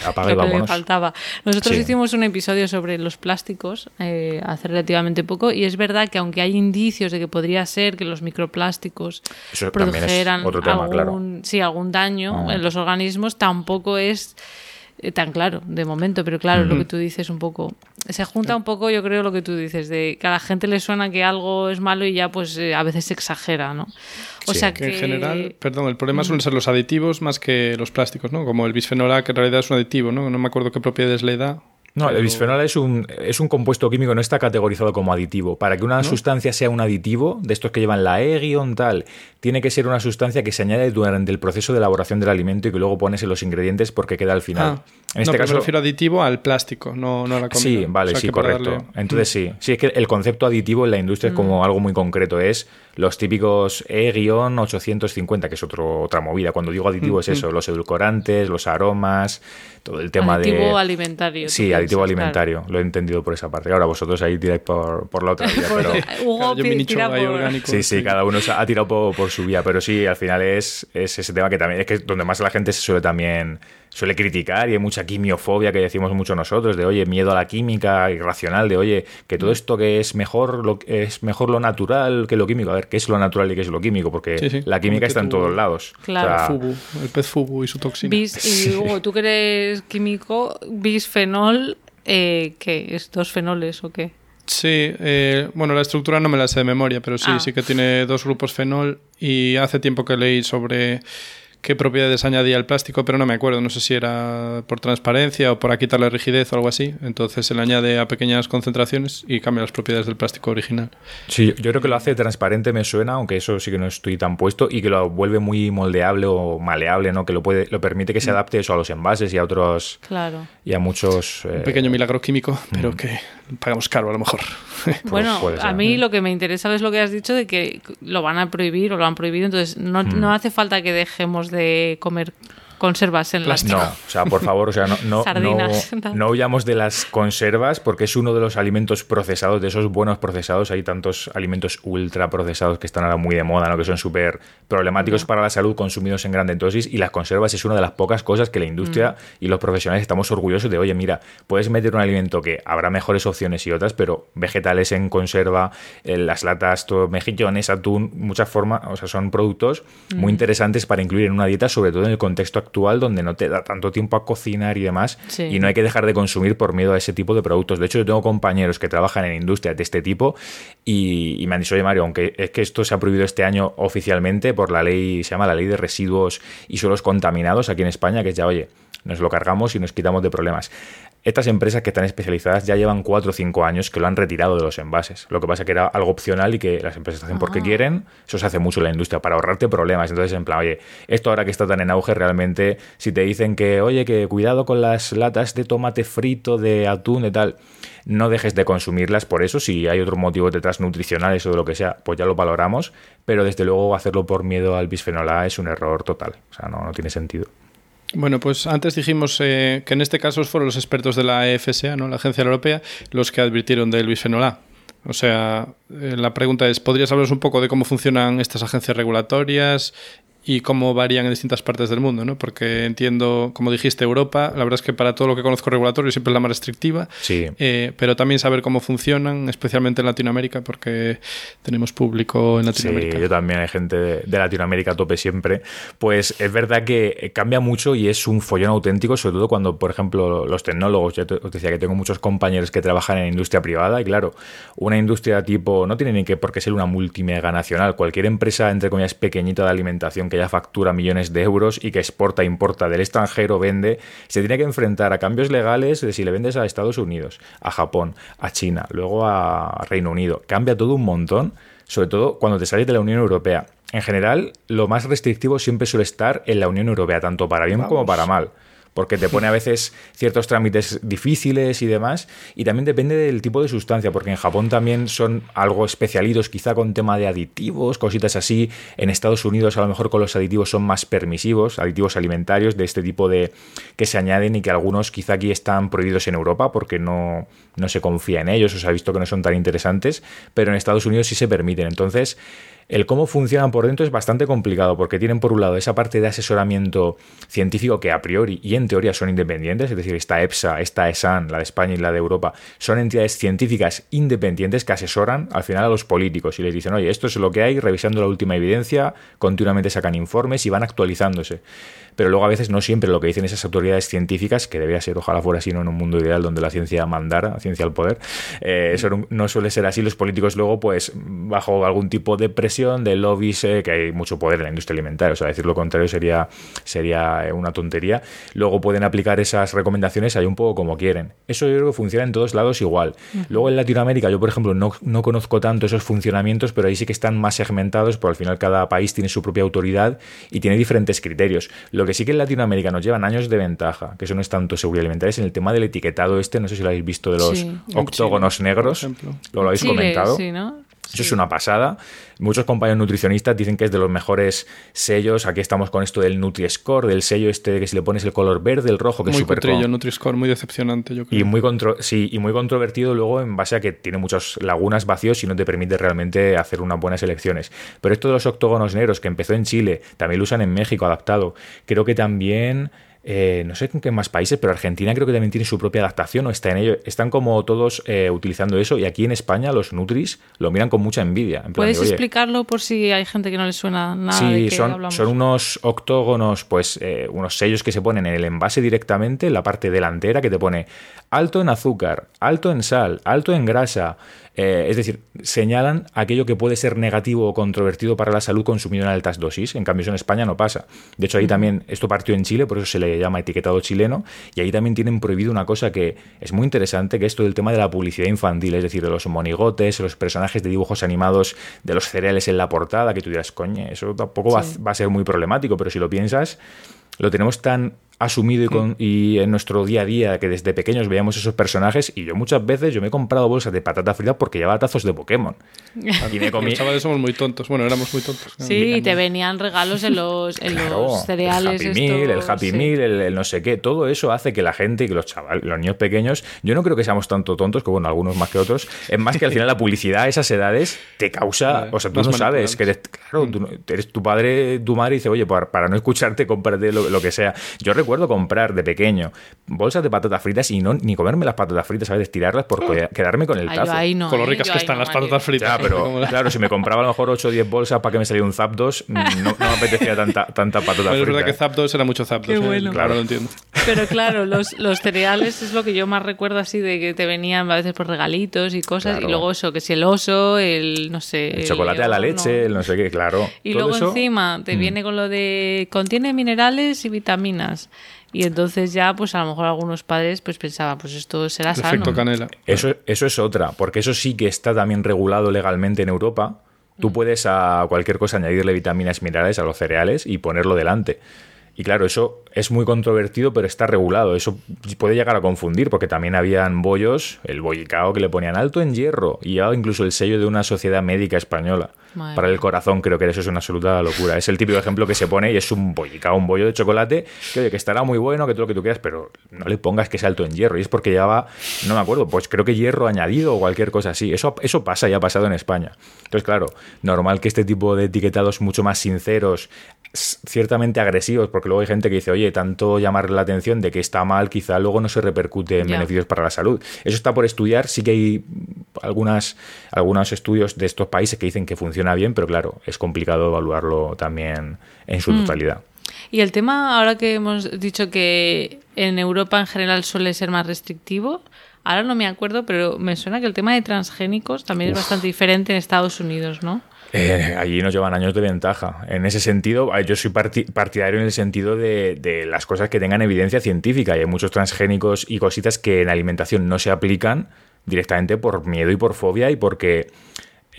C: apaga y vámonos.
A: le faltaba. Nosotros hicimos un episodio sobre los plásticos eh, hace relativamente poco y es verdad que aunque hay indicios de que podría ser que los microplásticos produjeran algún, sí, algún daño ah. en los organismos, tampoco es eh, tan claro de momento, pero claro, lo que tú dices un poco, se junta un poco, yo creo, lo que tú dices, de que a la gente le suena que algo es malo y ya pues eh, a veces se exagera, ¿no?
B: O sea que... En general, perdón, el problema suelen ser los aditivos más que los plásticos, ¿no? Como el bisfenol A, que en realidad es un aditivo, ¿no? No me acuerdo qué propiedades le da.
C: No, el bisfenol es un, es un compuesto químico, no está categorizado como aditivo. Para que una sustancia sea un aditivo, de estos que llevan la E-tal, tiene que ser una sustancia que se añade durante el proceso de elaboración del alimento y que luego pones en los ingredientes porque queda al final.
B: Ah, en este caso, me refiero aditivo al plástico, no, no a la comida.
C: Sí, vale, sí, correcto. Entonces sí, sí, es que el concepto aditivo en la industria es como mm. algo muy concreto, es los típicos E-850, que es otro, otra movida. Cuando digo aditivo es eso, los edulcorantes, los aromas, todo el tema
A: de... Aditivo alimentario.
C: Sí, aditivo alimentario, lo he entendido por esa parte. Ahora vosotros ahí tiráis por, por la otra vía, pero...
A: Hugo yo
B: orgánico.
C: Sí, sí, cada uno ha tirado por, por su vía, pero sí, al final es, es ese tema que también es que donde más la gente se suele también suele criticar y hay mucha quimiofobia que decimos mucho nosotros, de oye, miedo a la química irracional, de oye, que todo esto que es mejor lo, es mejor lo natural que lo químico. A ver, ¿qué es lo natural y qué es lo químico? Porque la química está en todos lados.
A: Claro.
B: el pez fubu y su toxina.
A: y Hugo, tú que eres químico, bisfenol, eh, ¿qué? ¿Es dos fenoles o qué?
B: Sí, eh, bueno, la estructura no me la sé de memoria, pero sí, ah. sí que tiene dos grupos fenol y hace tiempo que leí sobre qué propiedades añadía el plástico, pero no me acuerdo, no sé si era por transparencia o por quitarle rigidez o algo así. Entonces se le añade a pequeñas concentraciones y cambia las propiedades del plástico original.
C: Sí, yo creo que lo hace transparente, me suena, aunque eso sí que no estoy tan puesto, y que lo vuelve muy moldeable o maleable, ¿no? Que lo puede, lo permite que se mm. adapte eso a los envases y a otros.
A: Claro.
C: Y a muchos.
B: Un pequeño milagro químico, pero mm. que pagamos caro a lo mejor.
A: bueno, a mí lo que me interesa es lo que has dicho de que lo van a prohibir o lo han prohibido, entonces no, mm. no hace falta que dejemos de comer conservas en las
C: No, o sea, por favor, o sea, no, no, no, huyamos de las conservas porque es uno de los alimentos procesados, de esos buenos procesados. Hay tantos alimentos ultra procesados que están ahora muy de moda, ¿no? que son súper problemáticos para la salud consumidos en grande dosis y las conservas es una de las pocas cosas que la industria mm. y los profesionales estamos orgullosos de, oye, mira, puedes meter un alimento que habrá mejores opciones y otras, pero vegetales en conserva, eh, las latas, todo, mejillones, atún, muchas formas, o sea, son productos muy mm. interesantes para incluir en una dieta, sobre todo en el contexto actual actual donde no te da tanto tiempo a cocinar y demás y no hay que dejar de consumir por miedo a ese tipo de productos. De hecho, yo tengo compañeros que trabajan en industrias de este tipo y, me han dicho, oye Mario, aunque es que esto se ha prohibido este año oficialmente por la ley, se llama la ley de residuos y suelos contaminados aquí en España, que es ya, oye, nos lo cargamos y nos quitamos de problemas. Estas empresas que están especializadas ya llevan 4 o 5 años que lo han retirado de los envases. Lo que pasa es que era algo opcional y que las empresas hacen porque ah. quieren. Eso se hace mucho en la industria para ahorrarte problemas. Entonces, en plan, oye, esto ahora que está tan en auge, realmente, si te dicen que, oye, que cuidado con las latas de tomate frito, de atún, de tal, no dejes de consumirlas por eso. Si hay otro motivo detrás nutricionales o de lo que sea, pues ya lo valoramos. Pero desde luego hacerlo por miedo al bisfenol A es un error total. O sea, no, no tiene sentido.
B: Bueno, pues antes dijimos eh, que en este caso fueron los expertos de la EFSA, ¿no? la Agencia Europea, los que advirtieron del bisfenol A. O sea, eh, la pregunta es, ¿podrías hablarnos un poco de cómo funcionan estas agencias regulatorias y cómo varían en distintas partes del mundo, ¿no? Porque entiendo, como dijiste, Europa, la verdad es que para todo lo que conozco regulatorio siempre es la más restrictiva,
C: sí.
B: Eh, pero también saber cómo funcionan, especialmente en Latinoamérica, porque tenemos público en Latinoamérica.
C: Sí, yo también hay gente de, Latinoamérica a tope siempre. Pues es verdad que cambia mucho y es un follón auténtico, sobre todo cuando, por ejemplo, los tecnólogos, ya os decía que tengo muchos compañeros que trabajan en industria privada y claro, una industria tipo, no tiene ni que por qué ser una multimega nacional, cualquier empresa, entre comillas, pequeñita de alimentación que ya factura millones de euros y que exporta, importa del extranjero, vende, se tiene que enfrentar a cambios legales de si le vendes a Estados Unidos, a Japón, a China, luego a Reino Unido. Cambia todo un montón, sobre todo cuando te sales de la Unión Europea. En general, lo más restrictivo siempre suele estar en la Unión Europea, tanto para bien como para mal porque te pone a veces ciertos trámites difíciles y demás, y también depende del tipo de sustancia, porque en Japón también son algo especialitos, quizá con tema de aditivos, cositas así, en Estados Unidos a lo mejor con los aditivos son más permisivos, aditivos alimentarios de este tipo de que se añaden y que algunos quizá aquí están prohibidos en Europa porque no, no se confía en ellos, o se ha visto que no son tan interesantes, pero en Estados Unidos sí se permiten, entonces el cómo funcionan por dentro es bastante complicado porque tienen por un lado esa parte de asesoramiento científico que a priori y en teoría son independientes, es decir, esta EPSA, esta ESAN, la de España y la de Europa, son entidades científicas independientes que asesoran al final a los políticos y les dicen, oye, esto es lo que hay, revisando la última evidencia, continuamente sacan informes y van actualizándose pero luego a veces no siempre lo que dicen esas autoridades científicas, que debería ser ojalá fuera así, no en un mundo ideal donde la ciencia mandara, ciencia al poder, eh, eso no suele ser así. Los políticos luego, pues, bajo algún tipo de presión, de lobbies, eh, que hay mucho poder en la industria alimentaria, o sea, decir lo contrario sería, sería una tontería, luego pueden aplicar esas recomendaciones ahí un poco como quieren. Eso yo creo que funciona en todos lados igual. Luego en Latinoamérica, yo por ejemplo no, no conozco tanto esos funcionamientos, pero ahí sí que están más segmentados, porque al final cada país tiene su propia autoridad y tiene diferentes criterios. Lo que sí que en Latinoamérica nos llevan años de ventaja, que eso no es tanto seguridad alimentaria, es en el tema del etiquetado este, no sé si lo habéis visto de los octógonos negros, lo, habéis comentado. Eso es una pasada. Muchos compañeros nutricionistas dicen que es de los mejores sellos. Aquí estamos con esto del Nutri-Score, del sello este de que si le pones el color verde, el rojo, que
B: muy
C: es súper...
B: Muy Nutri-Score, muy decepcionante, yo creo.
C: Y muy, sí, y muy controvertido luego en base a que tiene muchas lagunas vacíos y no te permite realmente hacer unas buenas elecciones. Pero esto de los octógonos negros, que empezó en Chile, también lo usan en México adaptado. Creo que también eh, no sé con qué más países, pero Argentina creo que también tiene su propia adaptación o está en ello. Están como todos eh, utilizando eso y aquí en España los Nutris lo miran con mucha envidia.
A: ¿Puedes explicarlo por si hay gente que no le suena nada?
C: Sí, son, son unos octógonos, pues eh, unos sellos que se ponen en el envase directamente, en la parte delantera, que te pone alto en azúcar, alto en sal, alto en grasa, eh, es decir, señalan aquello que puede ser negativo o controvertido para la salud consumido en altas dosis. En cambio, eso en España no pasa. De hecho, ahí también, esto partió en Chile, por eso se le llama etiquetado chileno, y ahí también tienen prohibido una cosa que es muy interesante, que es todo el tema de la publicidad infantil, es decir, de los monigotes, los personajes de dibujos animados, de los cereales en la portada, que tú dirás, coño, eso tampoco va a ser muy problemático, pero si lo piensas, lo tenemos tan asumido y, con, y, en nuestro día a día que desde pequeños veíamos esos personajes y yo muchas veces yo me he comprado bolsas de patata frita porque llevaba tazos de Pokémon.
B: Y me comí... los chavales somos muy tontos. Bueno éramos muy tontos.
A: Sí y te venían regalos en los, en los cereales
C: el Happy Meal el Happy Meal el, no sé qué. Todo eso hace que la gente que los chavales los niños pequeños yo no creo que seamos tanto tontos que bueno algunos más que otros es más que al final la publicidad a esas edades te causa o sea tú no sabes que eres claro tú, eres tu padre tu madre dice oye para, no escucharte cómprate lo, lo que sea yo recuerdo recuerdo comprar de pequeño bolsas de patatas fritas y no ni comerme las patatas fritas, ¿sabes? Tirarlas por quedarme con el tazo.
B: con lo ricas que están las patatas fritas.
C: pero claro, si me compraba a lo mejor 8 o 10 bolsas para que me saliera un Zapdos, mm, no, no me apetecía tanta, tanta patata frita.
B: Es verdad que Zapdos era mucho Zapdos. ¿eh? Claro, lo entiendo.
A: Pero claro, los, los, cereales es lo que yo más recuerdo así de que te venían a veces por regalitos y cosas. Y luego eso, que si el oso, el no sé.
C: El chocolate a la leche, el no sé qué, claro.
A: Y luego encima te mm. viene con lo de contiene minerales y vitaminas. Y entonces ya, pues a lo mejor algunos padres pues pensaban, pues esto será
B: Efecto canela.
C: Eso, eso es otra, porque eso sí que está también regulado legalmente en Europa. Tú mm. puedes a cualquier cosa añadirle vitaminas minerales a los cereales y ponerlo delante. Y claro, eso es muy controvertido, pero está regulado. Eso puede llegar a confundir, porque también habían bollos, el bollicao que le ponían alto en hierro, y ya incluso el sello de una sociedad médica española. Para el corazón creo que eso es una absoluta locura. Es el típico ejemplo que se pone y es un bollicao, un bollo de chocolate, que, que estará muy bueno, que todo lo que tú quieras, pero no le pongas que sea alto en hierro. Y es porque ya va, no me acuerdo, pues creo que hierro añadido o cualquier cosa así. Eso, eso pasa y ha pasado en España. Entonces, claro, normal que este tipo de etiquetados mucho más sinceros, ciertamente agresivos, porque luego hay gente que dice, oye, tanto llamar la atención de que está mal, quizá luego no se repercute en beneficios para la salud. Eso está por estudiar, sí que hay algunas, algunos estudios de estos países que dicen que funciona bien, pero claro, es complicado evaluarlo también en su mm. totalidad.
A: Y el tema, ahora que hemos dicho que en Europa en general suele ser más restrictivo, ahora no me acuerdo, pero me suena que el tema de transgénicos también es bastante diferente en Estados Unidos, ¿no?
C: Eh, allí nos llevan años de ventaja. En ese sentido, yo soy partidario en el sentido de, las cosas que tengan evidencia científica. Y hay muchos transgénicos y cositas que en alimentación no se aplican directamente por miedo y por fobia y porque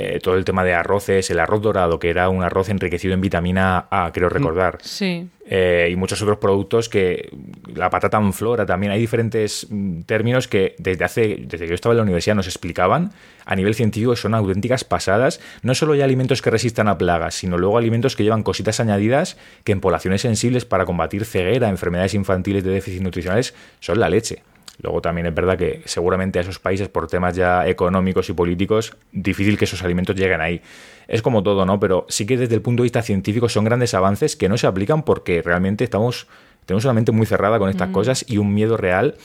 C: eh, todo el tema de arroces, el arroz dorado, que era un arroz enriquecido en vitamina A, creo recordar.
A: Sí.
C: Eh, y muchos otros productos que la patata en flora también hay diferentes mm, términos que desde hace desde que yo estaba en la universidad nos explicaban a nivel científico son auténticas pasadas no solo hay alimentos que resistan a plagas sino luego alimentos que llevan cositas añadidas que en poblaciones sensibles para combatir ceguera enfermedades infantiles de déficit nutricionales son la leche Luego también es verdad que seguramente a esos países, por temas ya económicos y políticos, difícil que esos alimentos lleguen ahí. Es como todo, ¿no? Pero sí que desde el punto de vista científico son grandes avances que no se aplican porque realmente estamos, tenemos una mente muy cerrada con estas cosas y un miedo real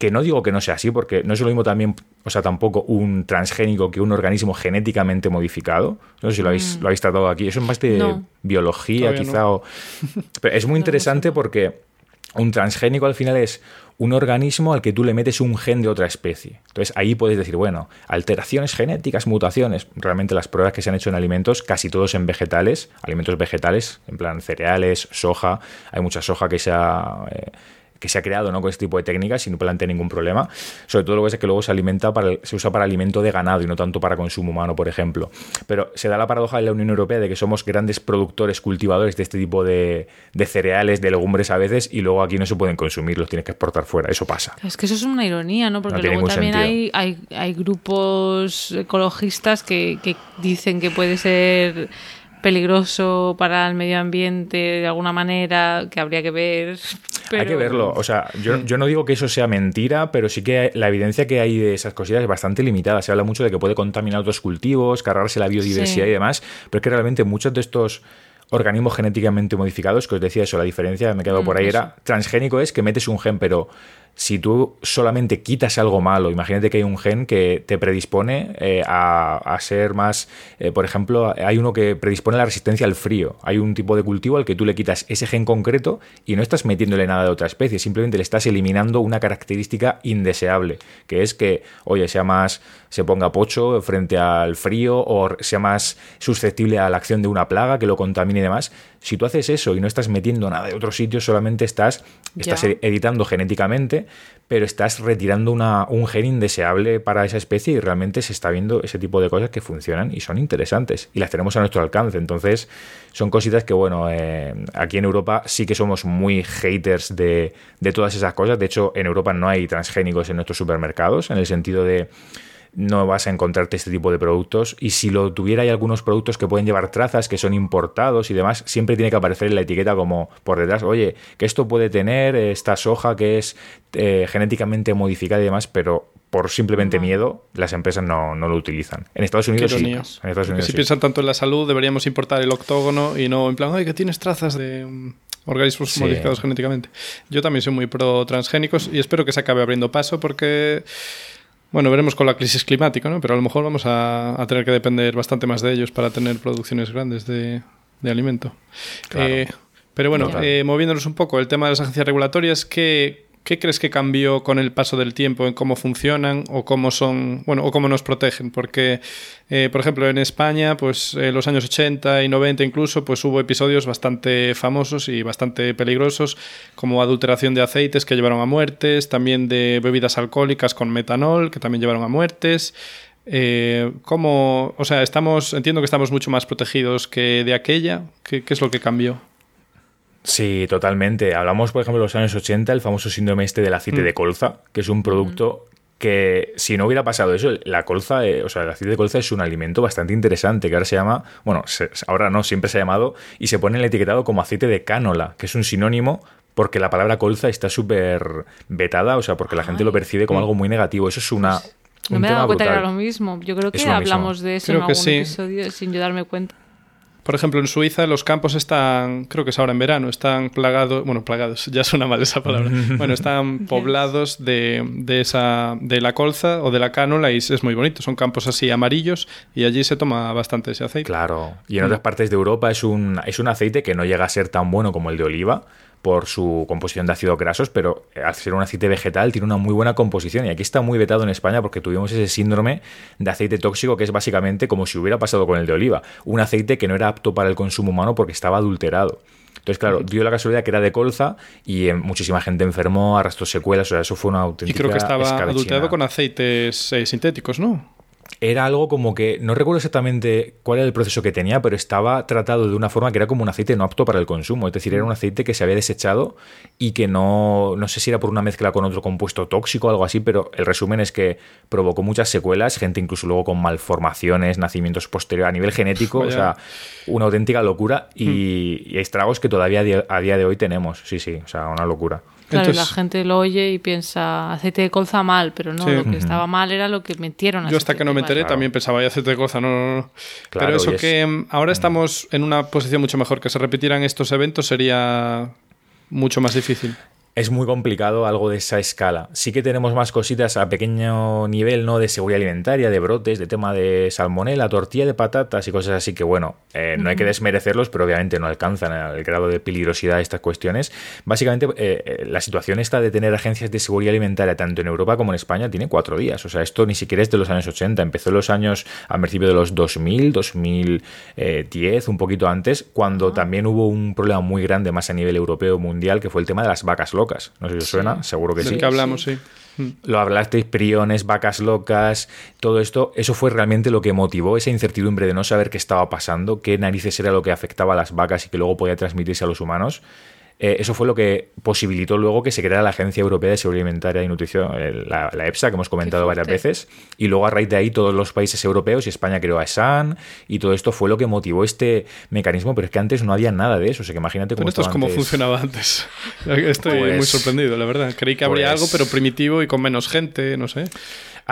C: que no digo que no sea así, porque no es lo mismo también, o sea, tampoco un transgénico que un organismo genéticamente modificado. No sé si lo habéis, mm. lo habéis tratado aquí. Eso es más de biología, quizá. Pero es muy interesante porque un transgénico al final es un organismo al que tú le metes un gen de otra especie. Entonces ahí puedes decir, bueno, alteraciones genéticas, mutaciones. Realmente las pruebas que se han hecho en alimentos, casi todos en vegetales, alimentos vegetales, en plan cereales, soja. Hay mucha soja que se ha... Eh, que se ha creado ¿no? con este tipo de técnicas y no plantea ningún problema. Sobre todo lo que es que luego se alimenta para, se usa para alimento de ganado y no tanto para consumo humano, por ejemplo. Pero se da la paradoja en la Unión Europea de que somos grandes productores, cultivadores de este tipo de, cereales, de legumbres a veces, y luego aquí no se pueden consumir, los tienes que exportar fuera. Eso pasa.
A: Es que eso es una ironía, ¿no? Porque luego también hay, hay, grupos ecologistas que, que dicen que puede ser peligroso para el medio ambiente de alguna manera, que habría que ver.
C: Hay que verlo. O sea, yo, yo, no digo que eso sea mentira, pero sí que la evidencia que hay de esas cosillas es bastante limitada. Se habla mucho de que puede contaminar otros cultivos, cargarse la biodiversidad y demás, pero es que realmente muchos de estos organismos genéticamente modificados, que os decía eso, la diferencia, me he quedado mm, por ahí, era transgénico es que metes un gen, pero si tú solamente quitas algo malo, imagínate que hay un gen que te predispone eh, a, ser más, eh, por ejemplo, hay uno que predispone a la resistencia al frío. Hay un tipo de cultivo al que tú le quitas ese gen concreto y no estás metiéndole nada de otra especie, simplemente le estás eliminando una característica indeseable, que es que, oye, sea más, se ponga pocho frente al frío o sea más susceptible a la acción de una plaga que lo contamine y demás. Si tú haces eso y no estás metiendo nada de otro sitio, solamente estás, estás editando genéticamente, pero estás retirando una, un gen indeseable para esa especie y realmente se está viendo ese tipo de cosas que funcionan y son interesantes y las tenemos a nuestro alcance. Entonces, son cositas que, bueno, eh, aquí en Europa sí que somos muy haters de, de todas esas cosas. De hecho, en Europa no hay transgénicos en nuestros supermercados, en el sentido de no vas a encontrarte este tipo de productos. Y si lo tuviera, hay algunos productos que pueden llevar trazas, que son importados y demás, siempre tiene que aparecer en la etiqueta como por detrás, oye, que esto puede tener esta soja que es eh, genéticamente modificada y demás, pero por simplemente miedo, las empresas no, lo utilizan. En Estados Unidos sí.
B: si piensan tanto en la salud, deberíamos importar el octógono y no en plan, oye, que tienes trazas de mm, organismos modificados genéticamente. Yo también soy muy pro transgénicos y espero que se acabe abriendo paso porque bueno, veremos con la crisis climática, ¿no? Pero a lo mejor vamos a, tener que depender bastante más de ellos para tener producciones grandes de, alimento. Eh, pero bueno, eh, moviéndonos un poco, el tema de las agencias regulatorias, ¿qué, ¿Qué crees que cambió con el paso del tiempo en cómo funcionan o cómo son, bueno, o cómo nos protegen? Porque, eh, por ejemplo, en España, pues en los años 80 y 90 incluso, pues hubo episodios bastante famosos y bastante peligrosos, como adulteración de aceites que llevaron a muertes, también de bebidas alcohólicas con metanol que también llevaron a muertes. Eh, ¿Cómo, o sea, estamos, entiendo que estamos mucho más protegidos que de aquella. ¿Qué, qué es lo que cambió?
C: Sí, totalmente. Hablamos, por ejemplo, de los años 80, el famoso síndrome este del aceite mm. de colza, que es un producto que si no hubiera pasado eso, la colza, eh, o sea, el aceite de colza es un alimento bastante interesante, que ahora se llama, bueno, ahora no, siempre se ha llamado, y se pone en el etiquetado como aceite de cánola, que es un sinónimo porque la palabra colza está súper vetada, o sea, porque la gente lo percibe como algo muy negativo. Eso es una... Pues
A: no me he dado cuenta que era lo mismo. Yo creo que hablamos de eso en algún episodio sin yo darme cuenta.
B: Por ejemplo, en Suiza los campos están, creo que es ahora en verano, están plagados, bueno, plagados, ya suena mal esa palabra, bueno, están poblados de, de, esa, de la colza o de la cánola y es muy bonito, son campos así amarillos y allí se toma bastante ese aceite.
C: Claro, y en otras partes de Europa es un, es un aceite que no llega a ser tan bueno como el de oliva, por su composición de ácidos grasos, pero al ser un aceite vegetal tiene una muy buena composición. Y aquí está muy vetado en España porque tuvimos ese síndrome de aceite tóxico que es básicamente como si hubiera pasado con el de oliva. Un aceite que no era apto para el consumo humano porque estaba adulterado. Entonces, claro, dio la casualidad que era de colza y eh, muchísima gente enfermó, arrastró secuelas, o sea, eso fue una auténtica.
B: Y creo que estaba adulterado con aceites eh, sintéticos, ¿no?
C: Era algo como que, no recuerdo exactamente cuál era el proceso que tenía, pero estaba tratado de una forma que era como un aceite no apto para el consumo. Es decir, era un aceite que se había desechado y que no, no sé si era por una mezcla con otro compuesto tóxico o algo así, pero el resumen es que provocó muchas secuelas, gente incluso luego con malformaciones, nacimientos posteriores a nivel genético, o sea, una auténtica locura y, hmm. y estragos que todavía a día de hoy tenemos. Sí, sí, o sea, una locura.
A: Claro, la gente lo oye y piensa aceite de colza mal, pero no, lo que estaba mal era lo que metieron.
B: Yo hasta que no me enteré también pensaba, aceite de colza, no, no, no. pero eso que mm, ahora estamos en una posición mucho mejor, que se repitieran estos eventos sería mucho más difícil
C: es muy complicado algo de esa escala. Sí que tenemos más cositas a pequeño nivel, ¿no? De seguridad alimentaria, de brotes, de tema de salmonela, tortilla de patatas y cosas así que, bueno, eh, no hay que desmerecerlos, pero obviamente no alcanzan el grado de peligrosidad de estas cuestiones. Básicamente, eh, eh, la situación esta de tener agencias de seguridad alimentaria tanto en Europa como en España tiene cuatro días. O sea, esto ni siquiera es de los años 80. Empezó en los años, al principio de los 2000, 2010, un poquito antes, cuando también hubo un problema muy grande más a nivel europeo mundial, que fue el tema de las vacas locas no sé si os suena, seguro que sí.
B: que hablamos, sí.
C: Lo hablasteis, priones, vacas locas, todo esto, eso fue realmente lo que motivó esa incertidumbre de no saber qué estaba pasando, qué narices era lo que afectaba a las vacas y que luego podía transmitirse a los humanos. Eh, eso fue lo que posibilitó luego que se creara la Agencia Europea de Seguridad Alimentaria y Nutrición, la, EPSA, que hemos comentado varias veces, y luego a raíz de ahí todos los países europeos y España creó a ESAN, y todo esto fue lo que motivó este mecanismo, pero es que antes no había nada de eso, o sea que imagínate cómo...
B: esto es como funcionaba antes. Estoy muy pues sorprendido, la verdad. Creí que habría algo, pues pero primitivo y con menos gente, no sé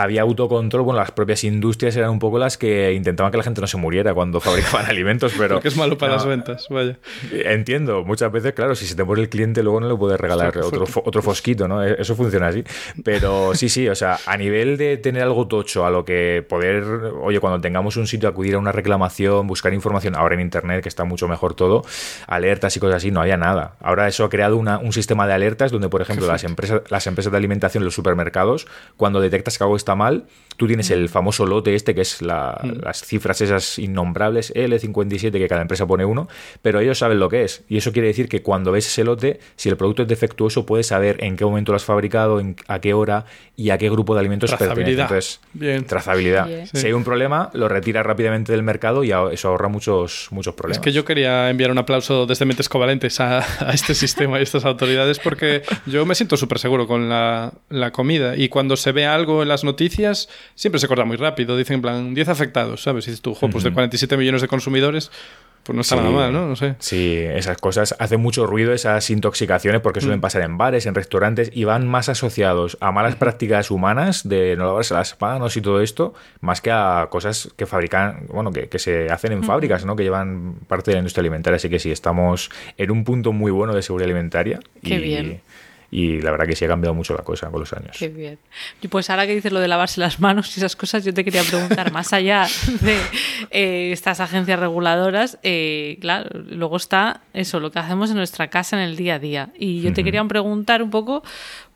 C: había autocontrol, bueno, las propias industrias eran un poco las que intentaban que la gente no se muriera cuando fabricaban alimentos, pero...
B: Porque es malo para las ventas, vaya.
C: Entiendo, muchas veces, claro, si se te muere el cliente luego no le puedes regalar otro, otro fosquito, ¿no? E-, eso funciona así. Pero sí, sí, o sea, a nivel de tener algo tocho, a lo que poder, oye, cuando tengamos un sitio, acudir a una reclamación, buscar información, ahora en Internet, que está mucho mejor todo, alertas y cosas así, no había nada. Ahora eso ha creado una, un sistema de alertas donde, por ejemplo, las empresas, las empresas de alimentación, los supermercados, cuando detectas que algo está mal, tú tienes el famoso lote este, que es mm. las cifras esas innombrables, L57, que cada empresa pone uno, pero ellos saben lo que es. Y eso quiere decir que cuando ves ese lote, si el producto es defectuoso, puedes saber en qué momento lo has fabricado, a qué hora y a qué grupo de alimentos pertenece. Entonces, Bien. trazabilidad. Si hay un problema, lo retiras rápidamente del mercado y eso ahorra muchos, muchos problemas.
B: Es que yo quería enviar un aplauso desde Mentes Covalentes a, este sistema y a estas autoridades porque yo me siento súper seguro con la, la comida y cuando se ve algo en las noticias siempre se corta muy rápido. Dicen en plan 10 afectados, ¿sabes? Y dices tú, pues de 47 millones de consumidores, pues no está nada mal, ¿no? No sé.
C: Sí, esas cosas hacen mucho ruido, esas intoxicaciones, porque suelen mm. pasar en bares, en restaurantes, y van más asociados a malas prácticas humanas de no lavarse las manos y todo esto, más que a cosas que fabrican, bueno, que, que se hacen en fábricas, ¿no? Que llevan parte de la industria alimentaria. Así que sí, estamos en un punto muy bueno de seguridad alimentaria.
A: Qué bien
C: y la verdad que sí ha cambiado mucho la cosa con los años.
A: Qué bien. Y pues ahora que dices lo de lavarse las manos y esas cosas, yo te quería preguntar, más allá de eh, estas agencias reguladoras, eh, claro, luego está eso, lo que hacemos en nuestra casa en el día a día. Y yo te quería preguntar un poco,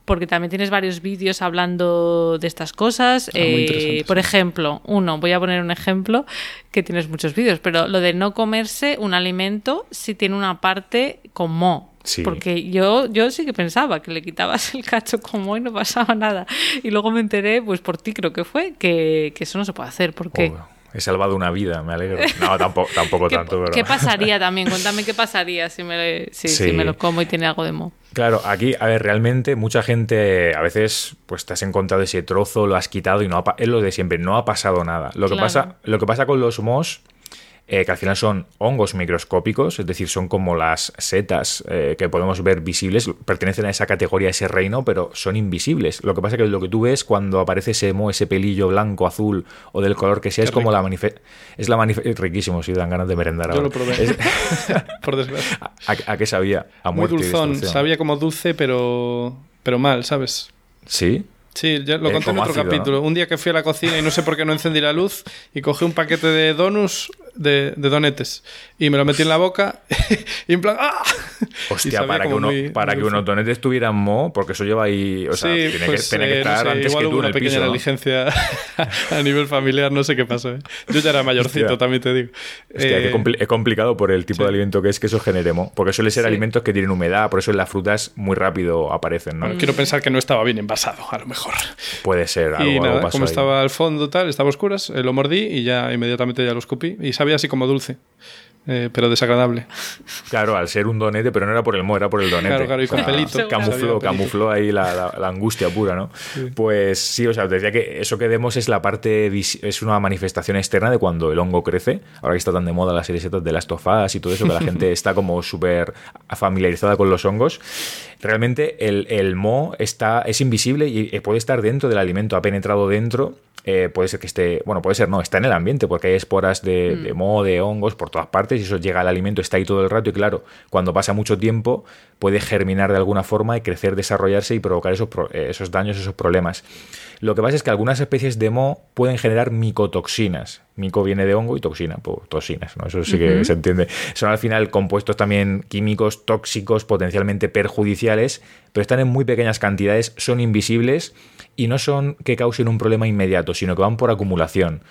A: porque también tienes varios vídeos hablando de estas cosas. Ah, eh, por ejemplo, uno, voy a poner un ejemplo, que tienes muchos vídeos, pero lo de no comerse un alimento si tiene una parte con mo porque yo, yo sí que pensaba que le quitabas el cacho como y no pasaba nada. Y luego me enteré, pues por ti creo que fue, que, eso no se puede hacer. Porque...
C: he salvado una vida, me alegro. No, tampoco, tampoco tanto.
A: ¿Qué pasaría también? Cuéntame qué pasaría si me, si, me lo como y tiene algo de mo.
C: Claro, aquí, a ver, realmente mucha gente a veces pues te has encontrado ese trozo, lo has quitado y no ha, es lo de siempre, no ha pasado nada. Lo, que, pasa, lo que pasa con los mos eh, que al final son hongos microscópicos, es decir, son como las setas eh, que podemos ver visibles, pertenecen a esa categoría, a ese reino, pero son invisibles. Lo que pasa es que lo que tú ves cuando aparece ese mo, ese pelillo blanco, azul o del color que sea, es como la manifestación. Es la riquísimo, si dan ganas de merendar
B: Yo lo probé. Por desgracia.
C: ¿A, qué sabía? A
B: Muy dulzón, sabía como dulce, pero, pero mal, ¿sabes?
C: Sí.
B: Sí, ya lo eh, conté en otro capítulo. Un día que fui a la cocina y no sé por qué no encendí la luz y cogí un paquete de donuts de, donetes y me lo metí en la boca y en plan ¡ah!
C: Hostia, para que, uno, para que unos donetes tuvieran mo, porque eso lleva ahí. O sea, tiene, que, pues, tiene que, eh, estar antes igual que tú
B: una en el pequeña negligencia a nivel familiar, no sé qué pasó. ¿eh? Yo ya era mayorcito, también te digo.
C: Eh, es complicado por el tipo de alimento que es que eso genere mo, porque suele ser alimentos que tienen humedad, por eso en las frutas muy rápido aparecen. ¿no?
B: Quiero pensar que no estaba bien envasado, a lo mejor.
C: Puede ser.
B: Algo, y nada, como estaba al fondo, tal, estaba oscuras, lo mordí y ya inmediatamente ya lo escupí. Y sabía así como dulce. eh, pero desagradable.
C: Claro, al ser un donete, pero no era por el mo, era por el donete.
B: Claro, claro, y con pelito.
C: Camufló, camufló ahí la, angustia pura, ¿no? Pues sí, o sea, decía que eso que vemos es la parte, es una manifestación externa de cuando el hongo crece. Ahora que está tan de moda las series de las tofás y todo eso, que la gente está como súper familiarizada con los hongos. Realmente el, el mo está, es invisible y puede estar dentro del alimento, ha penetrado dentro eh, puede ser que esté, bueno, puede ser no, está en el ambiente porque hay esporas de, mm. de moho, de hongos por todas partes y eso llega al alimento, está ahí todo el rato y claro, cuando pasa mucho tiempo puede germinar de alguna forma y crecer, desarrollarse y provocar esos, eh, esos daños, esos problemas. Lo que pasa es que algunas especies de moho pueden generar micotoxinas. Mico viene de hongo y toxina, pues toxinas, ¿no? Eso sí que se entiende. Son al final compuestos también químicos tóxicos, potencialmente perjudiciales, pero están en muy pequeñas cantidades, son invisibles y no son que causen un problema inmediato, sino que van por acumulación.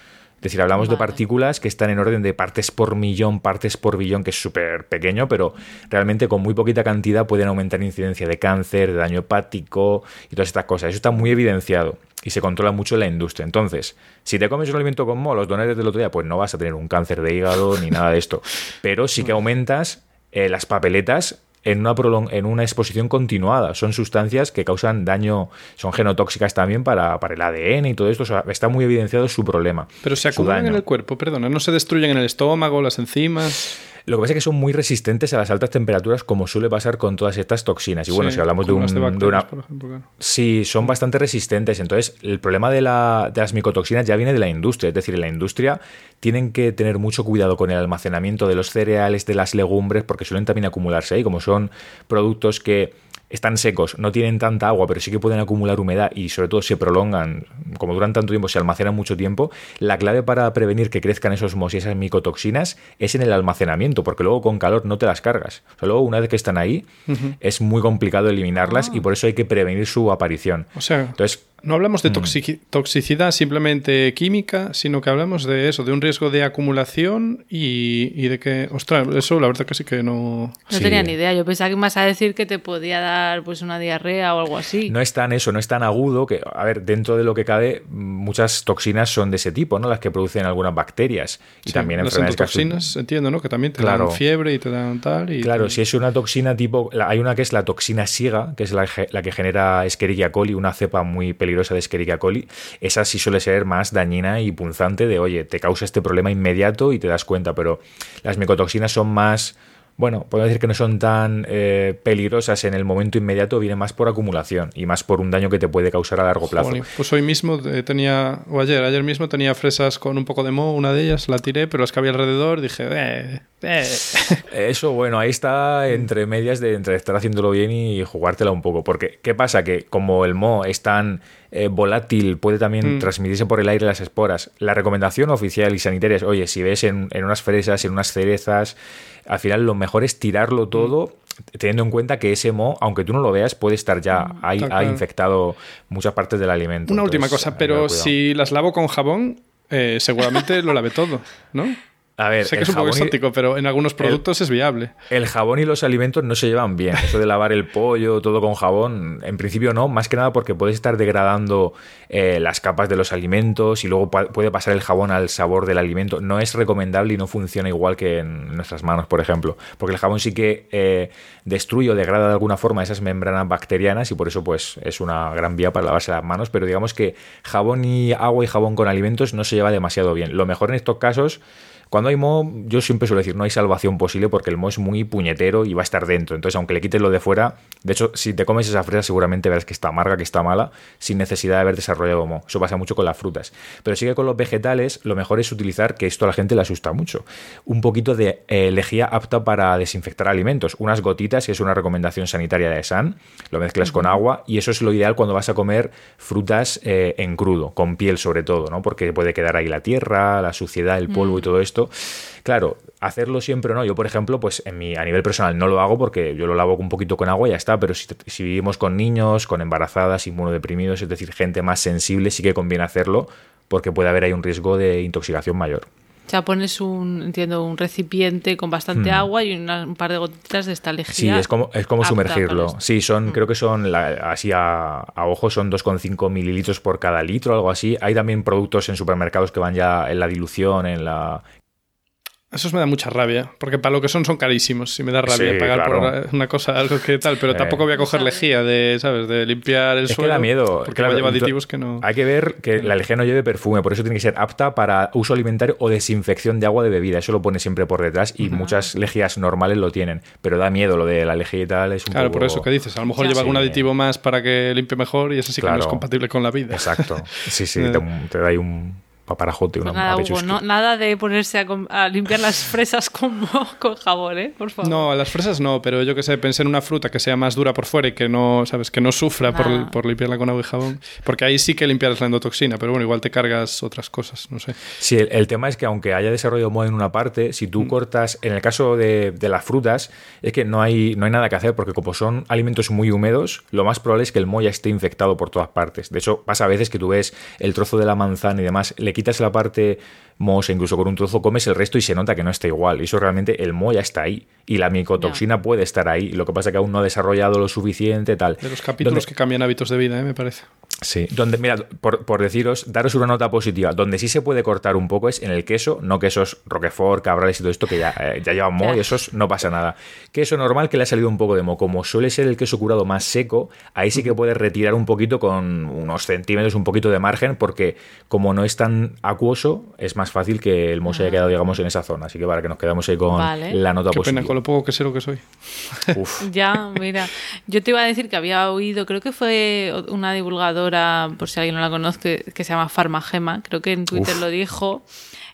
C: Es decir, hablamos de partículas que están en orden de partes por millón, partes por billón, que es súper pequeño, pero realmente con muy poquita cantidad pueden aumentar incidencia de cáncer, de daño hepático y todas estas cosas. Eso está muy evidenciado y se controla mucho en la industria. Entonces, si te comes un alimento con mo, los donetes del otro día, pues no vas a tener un cáncer de hígado ni nada de esto. Pero sí que aumentas eh, las papeletas en una, en una exposición continuada. Son sustancias que causan daño, son genotóxicas también para, para el ADN y todo esto. está muy evidenciado su problema.
B: Pero se acumulan en el cuerpo, perdona, no se destruyen en el estómago, las enzimas.
C: Lo que pasa es que son muy resistentes a las altas temperaturas, como suele pasar con todas estas toxinas. Y bueno, si hablamos de, un, de, una. Sí, son bastante resistentes. Entonces, el problema de, la, de las micotoxinas ya viene de la industria. Es decir, en la industria tienen que tener mucho cuidado con el almacenamiento de los cereales, de las legumbres, porque suelen también acumularse ahí, como son productos que están secos, no tienen tanta agua, pero sí que pueden acumular humedad y sobre todo se prolongan, como duran tanto tiempo, se almacenan mucho tiempo, la clave para prevenir que crezcan esos mos y esas micotoxinas es en el almacenamiento, porque luego con calor no te las cargas. O sea, luego una vez que están ahí, es muy complicado eliminarlas y ah. por eso hay que prevenir su aparición.
B: O sea, Entonces, no hablamos de mm. toxicidad simplemente química, sino que hablamos de eso, de un riesgo de acumulación y, de que, ostras, eso la verdad que sí que no...
A: No tenía ni idea, yo pensaba que más a decir que te podía dar pues una diarrea o algo así.
C: No es tan eso, no es tan agudo, que, a ver, dentro de lo que cabe, muchas toxinas son de ese tipo, ¿no? Las que producen algunas bacterias y también
B: las toxinas, entiendo, ¿no? Que también te dan fiebre y te dan tal. Y
C: claro, si es una toxina tipo, hay una que es la toxina SIGA, que es la, la que genera Escherichia coli, una cepa muy peligrosa peligrosa de Escherichia coli, esa sí suele ser más dañina y punzante de, oye, te causa este problema inmediato y te das cuenta, pero las micotoxinas son más bueno, puedo decir que no son tan eh, peligrosas en el momento inmediato, vienen más por acumulación y más por un daño que te puede causar a largo plazo.
B: pues hoy mismo eh, tenía, o ayer, ayer mismo tenía fresas con un poco de moho, una de ellas la tiré, pero las que había alrededor dije, eh, eh.
C: Eso, bueno, ahí está entre medias de entre estar haciéndolo bien y jugártela un poco, porque ¿qué pasa? Que como el moho es tan volátil, puede también mm. transmitirse por el aire las esporas. La recomendación oficial y sanitaria es, oye, si ves en, en unas fresas, en unas cerezas, al final lo mejor es tirarlo todo teniendo en cuenta que ese mo, aunque tú no lo veas, puede estar ya, mm, ha, infectado muchas partes del alimento.
B: Una última cosa, pero si las lavo con jabón, eh, seguramente lo lave todo, ¿no?
C: A ver,
B: sé que es un poco exótico, pero en algunos productos es viable.
C: El jabón y los alimentos no se llevan bien. Eso de lavar el pollo, todo con jabón, en principio no, más que nada porque puedes estar degradando eh, las capas de los alimentos y luego puede pasar el jabón al sabor del alimento. No es recomendable y no funciona igual que en nuestras manos, por ejemplo, porque el jabón sí que eh, destruye o degrada de alguna forma esas membranas bacterianas y por eso pues es una gran vía para lavarse las manos, pero digamos que jabón y agua y jabón con alimentos no se lleva demasiado bien. Lo mejor en estos casos cuando hay mo, yo siempre suelo decir, no hay salvación posible porque el mo es muy puñetero y va a estar dentro. Entonces, aunque le quites lo de fuera, de hecho, si te comes esa fresa, seguramente verás que está amarga, que está mala, sin necesidad de haber desarrollado mo. Eso pasa mucho con las frutas. Pero sí que con los vegetales, lo mejor es utilizar, que esto a la gente le asusta mucho, un poquito de eh, lejía apta para desinfectar alimentos. Unas gotitas, que es una recomendación sanitaria de SAN, lo mezclas con agua y eso es lo ideal cuando vas a comer frutas eh, en crudo, con piel sobre todo, ¿no? Porque puede quedar ahí la tierra, la suciedad, el polvo y mm. todo esto Claro, hacerlo siempre no. Yo, por ejemplo, pues en mi, a nivel personal no lo hago porque yo lo lavo un poquito con agua y ya está, pero si, si vivimos con niños, con embarazadas, inmunodeprimidos, es decir, gente más sensible, sí que conviene hacerlo porque puede haber ahí un riesgo de intoxicación mayor.
A: O sea, pones un, entiendo, un recipiente con bastante hmm. agua y un par de gotitas de esta lejía.
C: Sí, es como, es como sumergirlo. Sí, son, hmm. creo que son, así a, a, ojo, son 2,5 mililitros por cada litro, algo así. Hay también productos en supermercados que van ya en la dilución, en la
B: Esos me da mucha rabia, porque para lo que son son carísimos y me da rabia pagar por una cosa, algo que tal, pero tampoco voy a coger lejía de, ¿sabes? De limpiar el
C: es
B: suelo.
C: Que da miedo.
B: Porque lleva aditivos que no...
C: Hay que ver que la lejía no lleve perfume, por eso tiene que ser apta para uso alimentario o desinfección de agua de bebida. Eso lo pone siempre por detrás y muchas lejías normales lo tienen, pero da miedo lo de la lejía y tal, es un
B: Claro, por eso que dices, a lo mejor lleva algún aditivo más para que limpie mejor y eso sí que no es compatible con la vida.
C: Exacto. Sí, sí, te, te da ahí un paparajote,
A: pues nada, no, nada de ponerse a, limpiar las fresas con, con, jabón, ¿eh? Por favor.
B: No, las fresas no, pero yo que sé, pensé en una fruta que sea más dura por fuera y que no, ¿sabes? Que no sufra por, por, limpiarla con agua y jabón. Porque ahí sí que limpiarás la endotoxina, pero bueno, igual te cargas otras cosas, no sé.
C: Sí, el, tema es que aunque haya desarrollado moho en una parte, si tú mm. cortas, en el caso de, de, las frutas, es que no hay, no hay nada que hacer porque como son alimentos muy húmedos, lo más probable es que el moho ya esté infectado por todas partes. De hecho, pasa a veces que tú ves el trozo de la manzana y demás, le quitas la parte mohosa, incluso con un trozo comes el resto y se nota que no está igual. Y eso realmente el moho ya está ahí. Y la micotoxina puede estar ahí. Lo que pasa es que aún no ha desarrollado lo suficiente, tal.
B: De los capítulos que cambian hábitos de vida, ¿eh? me parece.
C: Sí, donde, mira, por, deciros, daros una nota positiva, donde sí se puede cortar un poco es en el queso, no quesos Roquefort, Cabrales y todo esto que ya, eh, ya llevan moho y esos no pasa nada. Queso normal que le ha salido un poco de moho, como suele ser el queso curado más seco, ahí sí que puedes retirar un poquito con unos centímetros, un poquito de margen, porque como no es tan acuoso, es más fácil que el moho se haya quedado, digamos, en esa zona. Así que para que nos quedamos ahí con la nota
B: Qué
C: positiva.
B: Pena, con lo poco quesero que soy.
A: ya, mira, yo te iba a decir que había oído, creo que fue una divulgadora por si alguien no la conoce, que se llama Farmagema, creo que en Twitter lo dijo,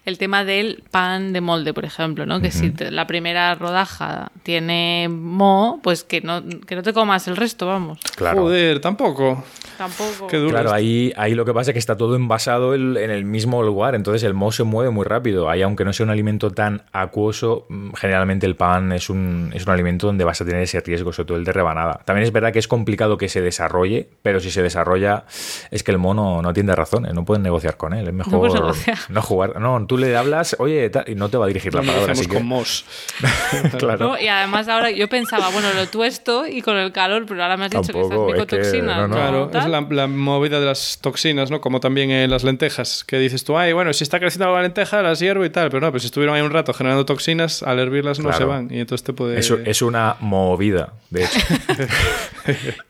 A: el tema del pan de molde, por ejemplo, ¿no? Que si la primera rodaja tiene mo, pues que no, que no te comas el resto, vamos.
B: Claro. Joder, tampoco.
A: Tampoco.
C: claro, ahí, ahí lo que pasa es que está todo envasado en el mismo lugar, entonces el mo se mueve muy rápido. Ahí, aunque no sea un alimento tan acuoso, mm, generalmente el pan es un, es un alimento donde vas a tener ese riesgo, sobre todo el de rebanada. También es verdad que es complicado que se desarrolle, pero si se desarrolla, es que el mono no tiene razón, no pueden negociar con él. Es mejor no, jugar. No, tú le hablas, oye, y no te va a dirigir la palabra.
B: Así con Mos.
C: claro.
A: y además ahora yo pensaba, bueno, lo tuesto y con el calor, pero ahora me has dicho que estás micotoxina.
B: Claro, la, movida de las toxinas, ¿no? Como también en las lentejas, que dices tú, ay, bueno, si está creciendo la lenteja, las hiervo y tal, pero no, pues si estuvieron ahí un rato generando toxinas, al hervirlas no se van y entonces te puede...
C: Es una movida, de hecho.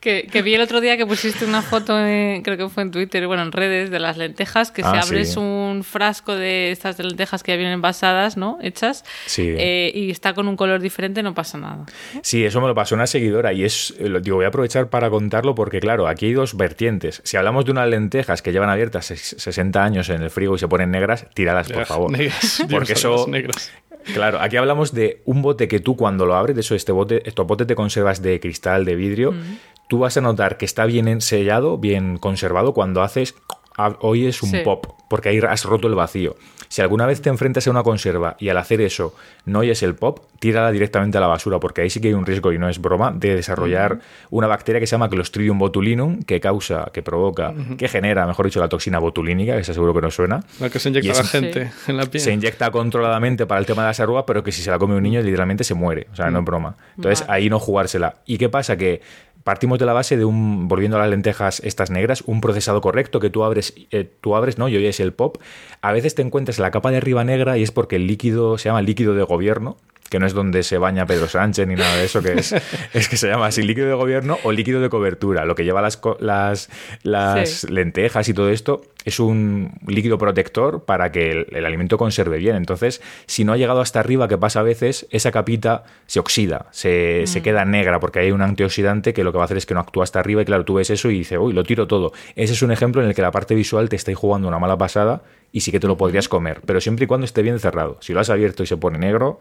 A: que, vi el otro día que pusiste una foto, creo que fue en Twitter, bueno, en redes, de las lentejas, que si ah, abres un frasco de estas lentejas que ya vienen envasadas, ¿no? Hechas, eh, y está con un color diferente, no pasa nada.
C: Sí, eso me lo pasó una seguidora y es, digo, voy a aprovechar para contarlo porque, claro, aquí hay dos vertientes. Si hablamos de unas lentejas que llevan abiertas 60 años en el frigo y se ponen negras, tíralas, por favor. porque eso... Claro, aquí hablamos de un bote que tú cuando lo abres, de eso, este bote, estos botes de conservas de cristal, de vidrio, tú vas a notar que está bien sellado, bien conservado cuando haces, hoy es un pop, porque ahí has roto el vacío. Si alguna vez te enfrentas a una conserva y al hacer eso no oyes el pop, tírala directamente a la basura, porque ahí sí que hay un riesgo, y no es broma, de desarrollar una bacteria que se llama Clostridium botulinum, que causa, que provoca, que genera, mejor dicho, la toxina botulínica, que seguro que no suena.
B: La que se inyecta a la gente en la piel.
C: Se inyecta controladamente para el tema de las arrugas, pero que si se la come un niño, literalmente se muere. O sea, no es broma. Entonces, ahí no jugársela. ¿Y qué pasa? Que partimos de la base de un, volviendo a las lentejas estas negras, un procesado correcto que tú abres, eh, tú abres, ¿no? Y oyes el pop. A veces te encuentras la capa de arriba negra y es porque el líquido se llama líquido de gobierno que no es donde se baña Pedro Sánchez ni nada de eso, que es, es que se llama así líquido de gobierno o líquido de cobertura. Lo que lleva las, las, las lentejas y todo esto es un líquido protector para que el, alimento conserve bien. Entonces, si no ha llegado hasta arriba, que pasa a veces, esa capita se oxida, se, se, mm. queda negra porque hay un antioxidante que lo que va a hacer es que no actúa hasta arriba y claro, tú ves eso y dices, uy, lo tiro todo. Ese es un ejemplo en el que la parte visual te está jugando una mala pasada y sí que te lo podrías comer, pero siempre y cuando esté bien cerrado. Si lo has abierto y se pone negro,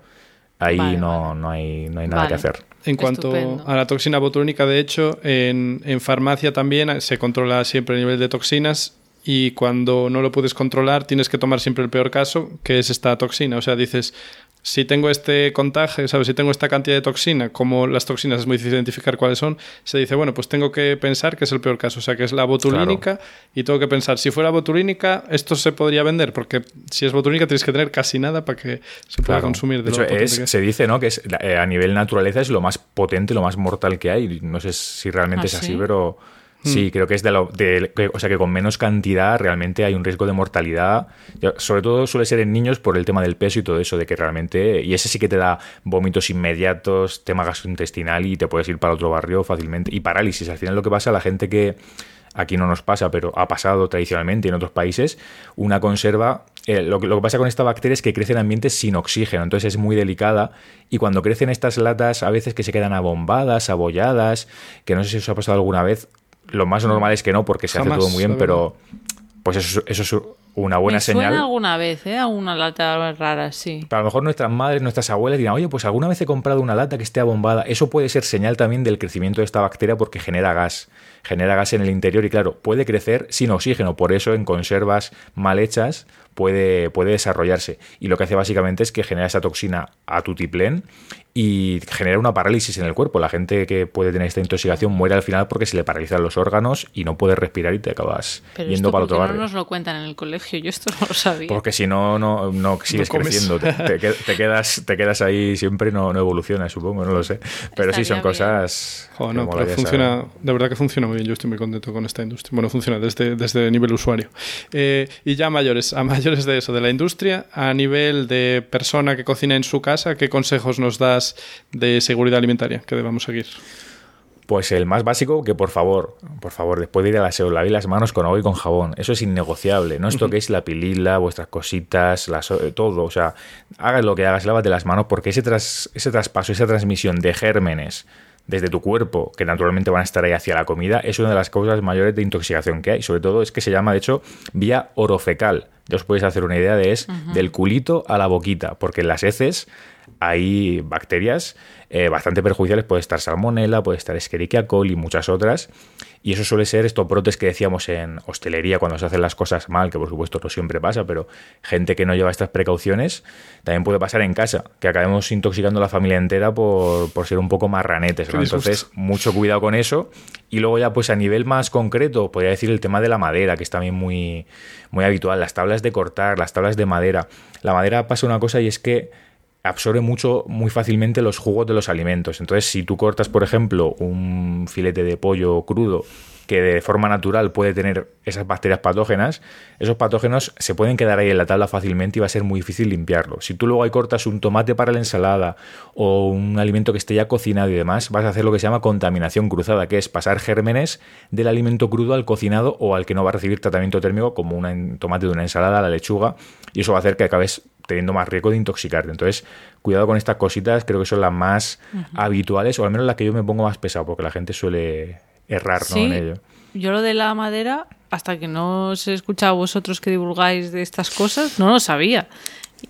C: ahí no, no, hay, no hay nada que hacer.
B: En cuanto a la toxina botulínica, de hecho, en, en, farmacia también se controla siempre el nivel de toxinas y cuando no lo puedes controlar tienes que tomar siempre el peor caso, que es esta toxina. O sea, dices, si tengo este contagio, ¿sabes? Si tengo esta cantidad de toxina, como las toxinas es muy difícil identificar cuáles son, se dice, bueno, pues tengo que pensar que es el peor caso, o sea, que es la botulínica y tengo que pensar, si fuera botulínica, esto se podría vender, porque si es botulínica tienes que tener casi nada para que se pueda consumir.
C: De, hecho, se dice, ¿no? Que es, eh, a nivel naturaleza es lo más potente, lo más mortal que hay. No sé si realmente ah, es así, pero... Sí, creo que es de lo. De, o sea, que con menos cantidad realmente hay un riesgo de mortalidad. Sobre todo suele ser en niños por el tema del peso y todo eso, de que realmente. Y ese sí que te da vómitos inmediatos, tema gastrointestinal y te puedes ir para otro barrio fácilmente. Y parálisis. Al final lo que pasa la gente que aquí no nos pasa, pero ha pasado tradicionalmente en otros países, una conserva, eh, lo, que, lo, que, pasa con esta bacteria es que crece en ambientes sin oxígeno, entonces es muy delicada y cuando crecen estas latas a veces que se quedan abombadas, abolladas, que no sé si os ha pasado alguna vez, lo más normal es que no, porque se hace todo muy bien, pero pues eso, eso es una buena
A: Me
C: señal.
A: Suena alguna vez, ¿eh? A una lata rara, sí.
C: Pero a lo mejor nuestras madres, nuestras abuelas dirán, oye, pues alguna vez he comprado una lata que esté abombada. Eso puede ser señal también del crecimiento de esta bacteria porque genera gas. Genera gas en el interior y claro, puede crecer sin oxígeno. Por eso en conservas mal hechas puede, puede desarrollarse. Y lo que hace básicamente es que genera esa toxina a tutiplén y genera una parálisis en el cuerpo. La gente que puede tener esta intoxicación muere al final porque se le paralizan los órganos y no puede respirar y te acabas
A: Pero
C: yendo
A: esto
C: para otro
A: ¿por qué
C: barrio.
A: no nos lo cuentan en el colegio, yo esto no lo sabía.
C: Porque si no, no, no sigues
B: comes.
C: creciendo. Te, te te quedas, te quedas ahí siempre, no, no evolucionas, supongo, no lo sé. Pero sí, son
A: Estaría bien.
C: cosas. Que
B: no, pero funciona, de verdad que funciona muy bien. Yo estoy muy contento con esta industria. Bueno, funciona desde, desde nivel usuario. Eh, y ya mayores, a mayores de eso, de la industria, a nivel de persona que cocina en su casa, ¿qué consejos nos das de seguridad alimentaria que debamos seguir?
C: Pues el más básico, que por favor, por favor, después de ir a la SEO, lavéis las manos con agua y con jabón. Eso es innegociable. No os toquéis la pilila, vuestras cositas, las- eh, todo. O sea, hagas lo que hagas, lávate las manos, porque ese, tras, ese traspaso, esa transmisión de gérmenes desde tu cuerpo, que naturalmente van a estar ahí hacia la comida, es una de las causas mayores de intoxicación que hay. Sobre todo es que se llama, de hecho, vía orofecal. Ya os podéis hacer una idea de es del culito a la boquita, porque las heces hay bacterias eh, bastante perjudiciales. Puede estar salmonella, puede estar Escherichia coli y muchas otras. Y eso suele ser estos brotes que decíamos en hostelería cuando se hacen las cosas mal, que por supuesto no siempre pasa, pero gente que no lleva estas precauciones, también puede pasar en casa, que acabemos intoxicando a la familia entera por, por ser un poco marranetes. ¿no? Entonces, mucho cuidado con eso. Y luego ya, pues a nivel más concreto, podría decir el tema de la madera, que es también muy, muy habitual. Las tablas de cortar, las tablas de madera. La madera pasa una cosa y es que absorbe mucho, muy fácilmente los jugos de los alimentos. Entonces, si tú cortas, por ejemplo, un filete de pollo crudo que de forma natural puede tener esas bacterias patógenas, esos patógenos se pueden quedar ahí en la tabla fácilmente y va a ser muy difícil limpiarlo. Si tú luego ahí cortas un tomate para la ensalada o un alimento que esté ya cocinado y demás, vas a hacer lo que se llama contaminación cruzada, que es pasar gérmenes del alimento crudo al cocinado o al que no va a recibir tratamiento térmico, como un tomate de una ensalada, la lechuga, y eso va a hacer que acabes teniendo más riesgo de intoxicarte. Entonces, cuidado con estas cositas, creo que son las más habituales, o al menos las que yo me pongo más pesado, porque la gente suele errar en ello.
A: yo lo de la madera, hasta que no os he escuchado a vosotros que divulgáis de estas cosas, no lo sabía.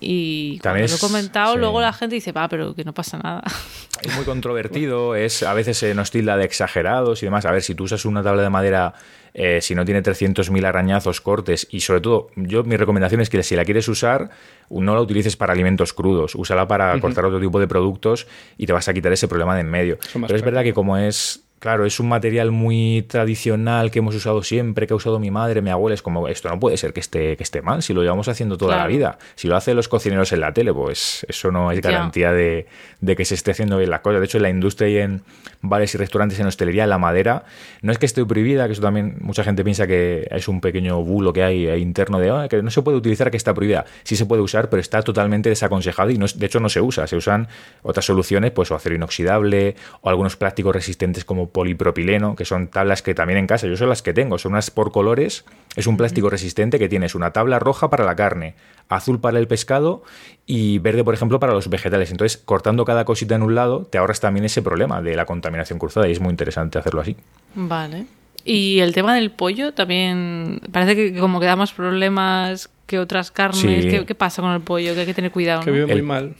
A: Y
C: También
A: cuando lo he
C: es-
A: comentado,
C: sí.
A: luego la gente dice, va, pero que no pasa nada.
C: Es muy controvertido, es a veces se nos tilda de exagerados y demás. A ver, si tú usas una tabla de madera, eh, si no tiene 300.000 arañazos, cortes, y sobre todo, yo mi recomendación es que si la quieres usar, no la utilices para alimentos crudos, úsala para cortar otro tipo de productos y te vas a quitar ese problema de en medio. Pero es verdad que como es... Claro, es un material muy tradicional que hemos usado siempre, que ha usado mi madre, mi abuela. Es como, esto no puede ser que esté, que esté mal, si lo llevamos haciendo toda la vida. Si lo hacen los cocineros en la tele, pues eso no es garantía de, de que se esté haciendo bien las cosas. De hecho, en la industria y en bares y restaurantes, en hostelería, la madera no es que esté prohibida, que eso también mucha gente piensa que es un pequeño bulo que hay ahí interno de "Ah, que no se puede utilizar, que está prohibida. Sí se puede usar, pero está totalmente desaconsejado y no es- de hecho no se usa. Se usan otras soluciones, pues o acero inoxidable o algunos plásticos resistentes como polipropileno, que son tablas que también en casa, yo son las que tengo, son unas por colores, es un plástico resistente que tienes una tabla roja para la carne, azul para el pescado y verde, por ejemplo, para los vegetales. Entonces, cortando cada cosita en un lado, te ahorras también ese problema de la contaminación cruzada y es muy interesante hacerlo así.
A: Vale. Y el tema del pollo también parece que como que da más problemas que otras carnes.
C: Sí.
A: ¿Qué, qué pasa con el pollo? Que hay que tener cuidado.
B: Que
A: ¿no?
B: vive muy
C: El-
B: mal.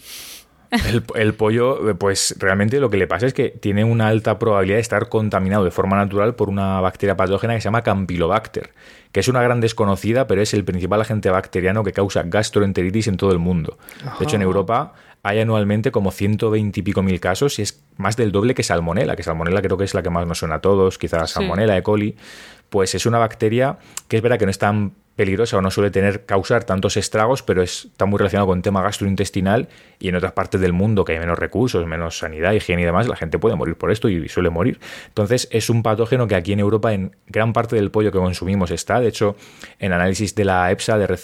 C: El, el pollo, eh, pues realmente lo que le pasa es que tiene una alta probabilidad de estar contaminado de forma natural por una bacteria patógena que se llama Campylobacter, que es una gran desconocida, pero es el principal agente bacteriano que causa gastroenteritis en todo el mundo. De hecho, en Europa hay anualmente como 120 y pico mil casos y es más del doble que salmonela, que salmonela creo que es la que más nos suena a todos, quizás
A: Sí.
C: salmonela, E. coli. Pues es una bacteria que es verdad que no es tan peligrosa o no suele tener causar tantos estragos, pero está muy relacionado con el tema gastrointestinal y en otras partes del mundo que hay menos recursos, menos sanidad, higiene y demás, la gente puede morir por esto y suele morir. Entonces es un patógeno que aquí en Europa en gran parte del pollo que consumimos está. De hecho, en análisis de la EPSA de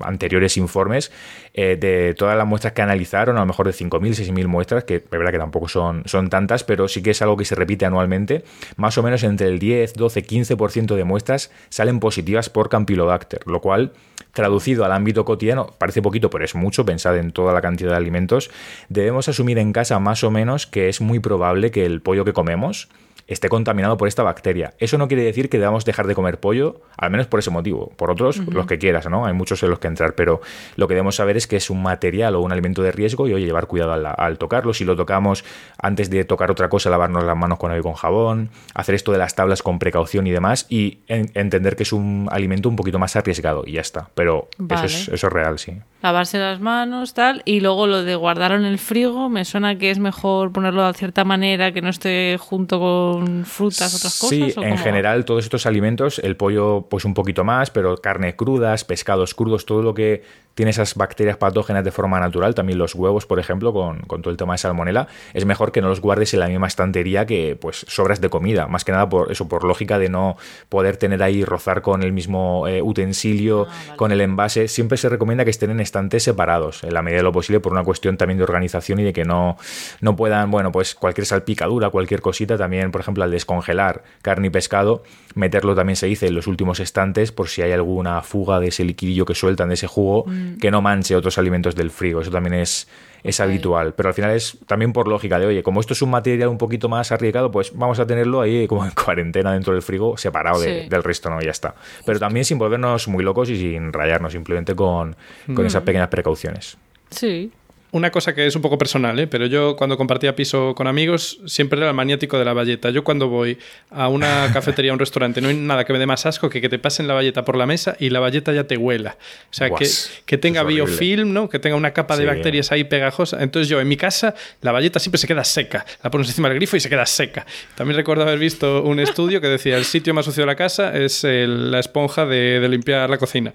C: anteriores informes, eh, de todas las muestras que analizaron, a lo mejor de 5.000, 6.000 muestras, que es verdad que tampoco son, son tantas, pero sí que es algo que se repite anualmente, más o menos entre el 10, 12, 15% de muestras salen positivas por Campylobacter, lo cual, traducido al ámbito cotidiano, parece poquito, pero es mucho, pensad en toda la cantidad de alimentos, debemos asumir en casa más o menos que es muy probable que el pollo que comemos esté contaminado por esta bacteria. Eso no quiere decir que debamos dejar de comer pollo, al menos por ese motivo. Por otros, los que quieras, ¿no? Hay muchos en los que entrar, pero lo que debemos saber es que es un material o un alimento de riesgo y, oye, llevar cuidado al, tocarlo. Si lo tocamos antes de tocar otra cosa, lavarnos las manos con agua y con jabón, hacer esto de las tablas con precaución y demás, y entender que es un alimento un poquito más arriesgado y ya está. Pero eso, es, eso es real, sí.
A: Lavarse las manos, tal, y luego lo de guardarlo en el frigo, me suena que es mejor ponerlo de cierta manera que no esté junto con frutas, otras cosas?
C: Sí, en general todos estos alimentos, el pollo pues un poquito más, pero carne crudas, pescados crudos, todo lo que tiene esas bacterias patógenas de forma natural, también los huevos, por ejemplo, con, todo el tema de salmonela, es mejor que no los guardes en la misma estantería que pues sobras de comida, más que nada por eso, por lógica de no poder tener ahí, rozar con el mismo eh, utensilio, ah, con el envase, siempre se recomienda que estén en estantes separados, en la medida de lo posible, por una cuestión también de organización y de que no, no puedan, bueno, pues cualquier salpicadura, cualquier cosita, también, por ejemplo, al descongelar carne y pescado, meterlo también se dice en los últimos estantes por si hay alguna fuga de ese liquidillo que sueltan, de ese jugo, mm que no manche otros alimentos del frigo. Eso también es, es habitual. Pero al final es también por lógica de, oye, como esto es un material un poquito más arriesgado, pues vamos a tenerlo ahí como en cuarentena dentro del frigo, separado del resto, ¿no? Ya está. Pero también sin volvernos muy locos y sin rayarnos, simplemente con, con esas pequeñas precauciones.
A: Sí,
B: una cosa que es un poco personal, ¿eh? pero yo cuando compartía piso con amigos siempre era el maniático de la valleta. Yo cuando voy a una cafetería, a un restaurante, no hay nada que me dé más asco que que te pasen la valleta por la mesa y la valleta ya te huela. O sea, que, que, tenga biofilm, ¿no? que tenga una capa de bacterias ahí pegajosa. Entonces yo en mi casa la valleta siempre se queda seca. La pones encima del grifo y se queda seca. También recuerdo haber visto un estudio que decía el sitio más sucio de la casa es la esponja de, de limpiar la cocina.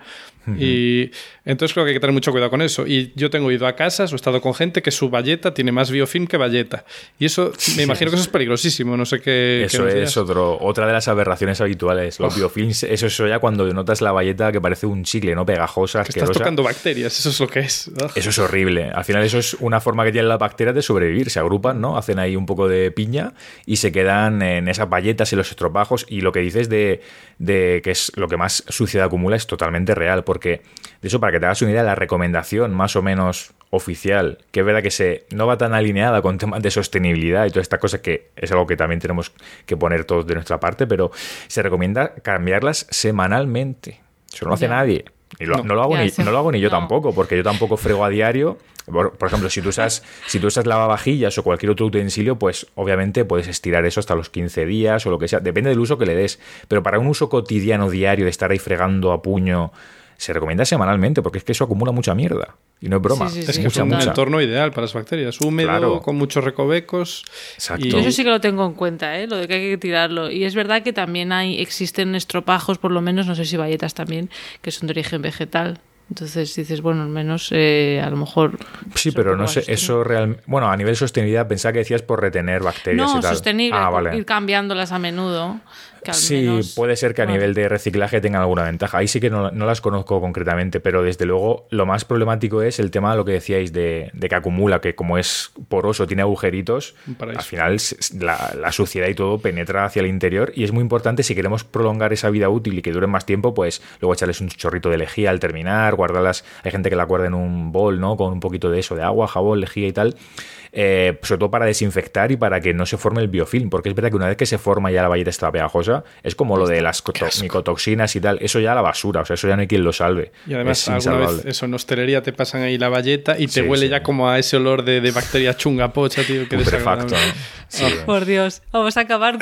B: Y entonces creo que hay que tener mucho cuidado con eso. Y yo tengo ido a casas o he estado con gente que su valleta tiene más biofilm que valleta. Y eso, me imagino que eso es peligrosísimo. No sé qué.
C: Eso es otro, otra de las aberraciones habituales. Los biofilms, eso es ya cuando notas la valleta que parece un chicle, ¿no? Pegajosa,
B: que Estás tocando bacterias, eso es lo que es.
C: Eso es horrible. Al final, eso es una forma que tienen las bacterias de sobrevivir. Se agrupan, ¿no? Hacen ahí un poco de piña y se quedan en esas valletas y los estropajos. Y lo que dices de, de que es lo que más suciedad acumula es totalmente real. Porque porque, de eso, para que te hagas una idea, la recomendación más o menos oficial, que es verdad que se, no va tan alineada con temas de sostenibilidad y toda esta cosa que es algo que también tenemos que poner todos de nuestra parte, pero se recomienda cambiarlas semanalmente. Eso no lo hace nadie. Y no, lo hago ni, no, lo hago ni, yo tampoco, porque yo tampoco frego a diario. Por, ejemplo, si tú, usas, si tú usas lavavajillas o cualquier otro utensilio, pues obviamente puedes estirar eso hasta los 15 días o lo que sea. Depende del uso que le des. Pero para un uso cotidiano, diario, de estar ahí fregando a puño se recomienda semanalmente porque es que eso acumula mucha mierda. Y no es broma.
B: es que es un entorno ideal para las bacterias. Húmedo, con muchos recovecos.
A: Exacto. Y... Eso sí que lo tengo en cuenta, ¿eh? lo de que hay que tirarlo. Y es verdad que también hay existen estropajos, por lo menos, no sé si valletas también, que son de origen vegetal. Entonces dices, bueno, al menos eh, a lo mejor.
C: Sí, pero no sé, eso realmente. Bueno, a nivel sostenibilidad, pensaba que decías por retener bacterias
A: no,
C: y tal.
A: sostenible, ah, ir cambiándolas a menudo
C: sí, puede ser que a nivel de reciclaje tengan alguna ventaja. Ahí sí que no, las conozco concretamente, pero desde luego lo más problemático es el tema de lo que decíais de, que acumula, que como es poroso, tiene agujeritos, al final la, suciedad y todo penetra hacia el interior y es muy importante si queremos prolongar esa vida útil y que dure más tiempo, pues luego echarles un chorrito de lejía al terminar, guardarlas, hay gente que la guarda en un bol, ¿no? Con un poquito de eso, de agua, jabón, lejía y tal. Eh, sobre todo para desinfectar y para que no se forme el biofilm, porque es verdad que una vez que se forma ya la valleta está pegajosa, es como lo de las micotoxinas y tal, eso ya la basura, o sea, eso ya no hay quien lo salve.
B: Y además, alguna vez eso en hostelería te pasan ahí la valleta y te huele ya como a ese olor de, bacteria chunga pocha, tío, que
C: Perfecto.
A: Oh, por Dios, vamos a acabar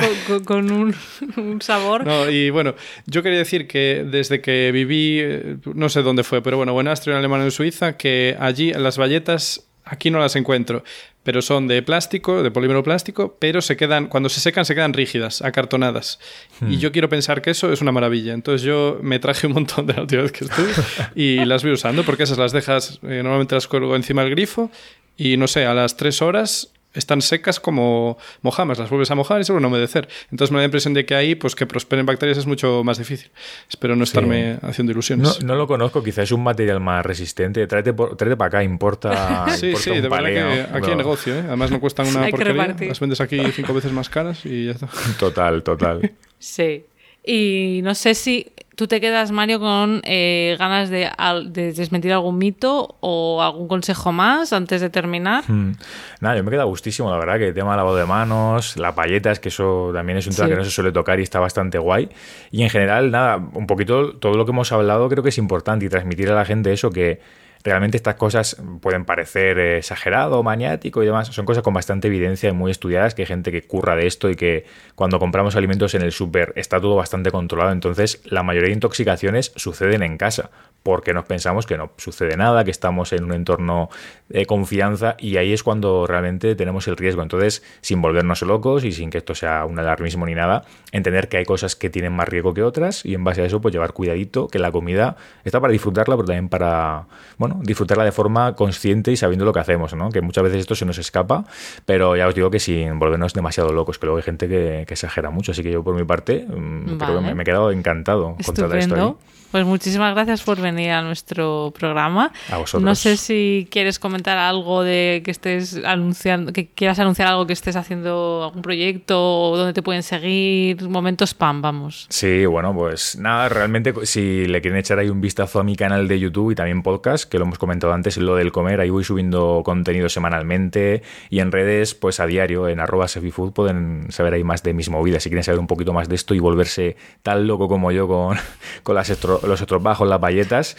A: con, un, un, sabor.
B: No, y bueno, yo quería decir que desde que viví, eh, no sé dónde fue, pero bueno, en Austria, en Alemania, en Suiza, que allí las valletas aquí no las encuentro pero son de plástico, de polímero plástico, pero se quedan, cuando se secan se quedan rígidas, acartonadas. Y hmm. yo quiero pensar que eso es una maravilla. Entonces yo me traje un montón de la última vez que estuve y las voy usando porque esas las dejas, eh, normalmente las cuelgo encima del grifo y no sé, a las tres horas están secas como mojamas, las vuelves a mojar y se vuelven a humedecer. Entonces me da la impresión de que ahí, pues que prosperen bacterias es mucho más difícil. Espero no estarme haciendo ilusiones.
C: No, lo conozco, quizás es un material más resistente. Tráete, para acá, importa.
B: sí, sí, de verdad que aquí hay negocio, ¿eh? Además no cuestan una porquería. Las vendes aquí cinco veces más caras y ya está.
C: Total, total.
A: Sí. Y no sé si tú te quedas, Mario, con eh, ganas de, desmentir algún mito o algún consejo más antes de terminar. Hmm.
C: Nada, yo me queda gustísimo, la verdad, que el tema de lavado de manos, la palletas, que eso también es un tema que no se suele tocar y está bastante guay. Y en general, nada, un poquito todo lo que hemos hablado creo que es importante y transmitir a la gente eso que realmente estas cosas pueden parecer exagerado, maniático y demás. Son cosas con bastante evidencia y muy estudiadas, que hay gente que curra de esto y que cuando compramos alimentos en el súper está todo bastante controlado. Entonces, la mayoría de intoxicaciones suceden en casa, porque nos pensamos que no sucede nada, que estamos en un entorno de confianza y ahí es cuando realmente tenemos el riesgo. Entonces, sin volvernos locos y sin que esto sea un alarmismo ni nada, entender que hay cosas que tienen más riesgo que otras y en base a eso, pues llevar cuidadito, que la comida está para disfrutarla, pero también para, bueno, disfrutarla de forma consciente y sabiendo lo que hacemos, ¿no? Que muchas veces esto se nos escapa, pero ya os digo que sin volvernos demasiado locos, que luego hay gente que, exagera mucho, así que yo por mi parte mm, creo que me, he quedado encantado con toda esto.
A: Pues muchísimas gracias por venir a nuestro programa.
C: A vosotros.
A: No sé si quieres comentar algo de que estés anunciando, que quieras anunciar algo que estés haciendo, algún proyecto, o donde te pueden seguir, momentos spam, vamos.
C: Sí, bueno, pues nada, realmente si le quieren echar ahí un vistazo a mi canal de YouTube y también podcast, que lo hemos comentado antes, lo del comer, ahí voy subiendo contenido semanalmente y en redes, pues a diario, en arroba sefifood, pueden saber ahí más de mis movidas, si quieren saber un poquito más de esto y volverse tan loco como yo con, con las los otros bajos, las palletas.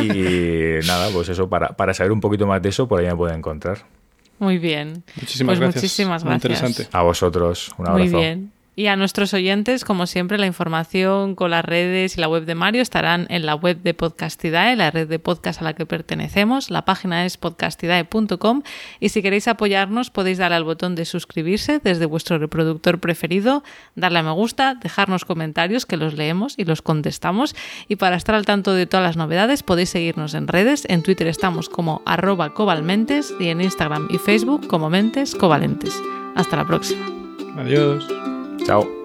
C: Y nada, pues eso, para, para saber un poquito más de eso, por ahí me pueden encontrar.
A: Muy bien.
B: Muchísimas
A: pues
B: gracias.
A: Muchísimas gracias.
B: interesante.
C: A vosotros, un abrazo.
A: Muy bien. Y a nuestros oyentes, como siempre, la información con las redes y la web de Mario estarán en la web de Podcastidae, la red de podcast a la que pertenecemos. La página es podcastidae.com y si queréis apoyarnos podéis darle al botón de suscribirse desde vuestro reproductor preferido, darle a me gusta, dejarnos comentarios que los leemos y los contestamos. Y para estar al tanto de todas las novedades podéis seguirnos en redes. En Twitter estamos como arroba cobalmentes y en Instagram y Facebook como mentes covalentes. Hasta la próxima.
B: Adiós.
C: Chao.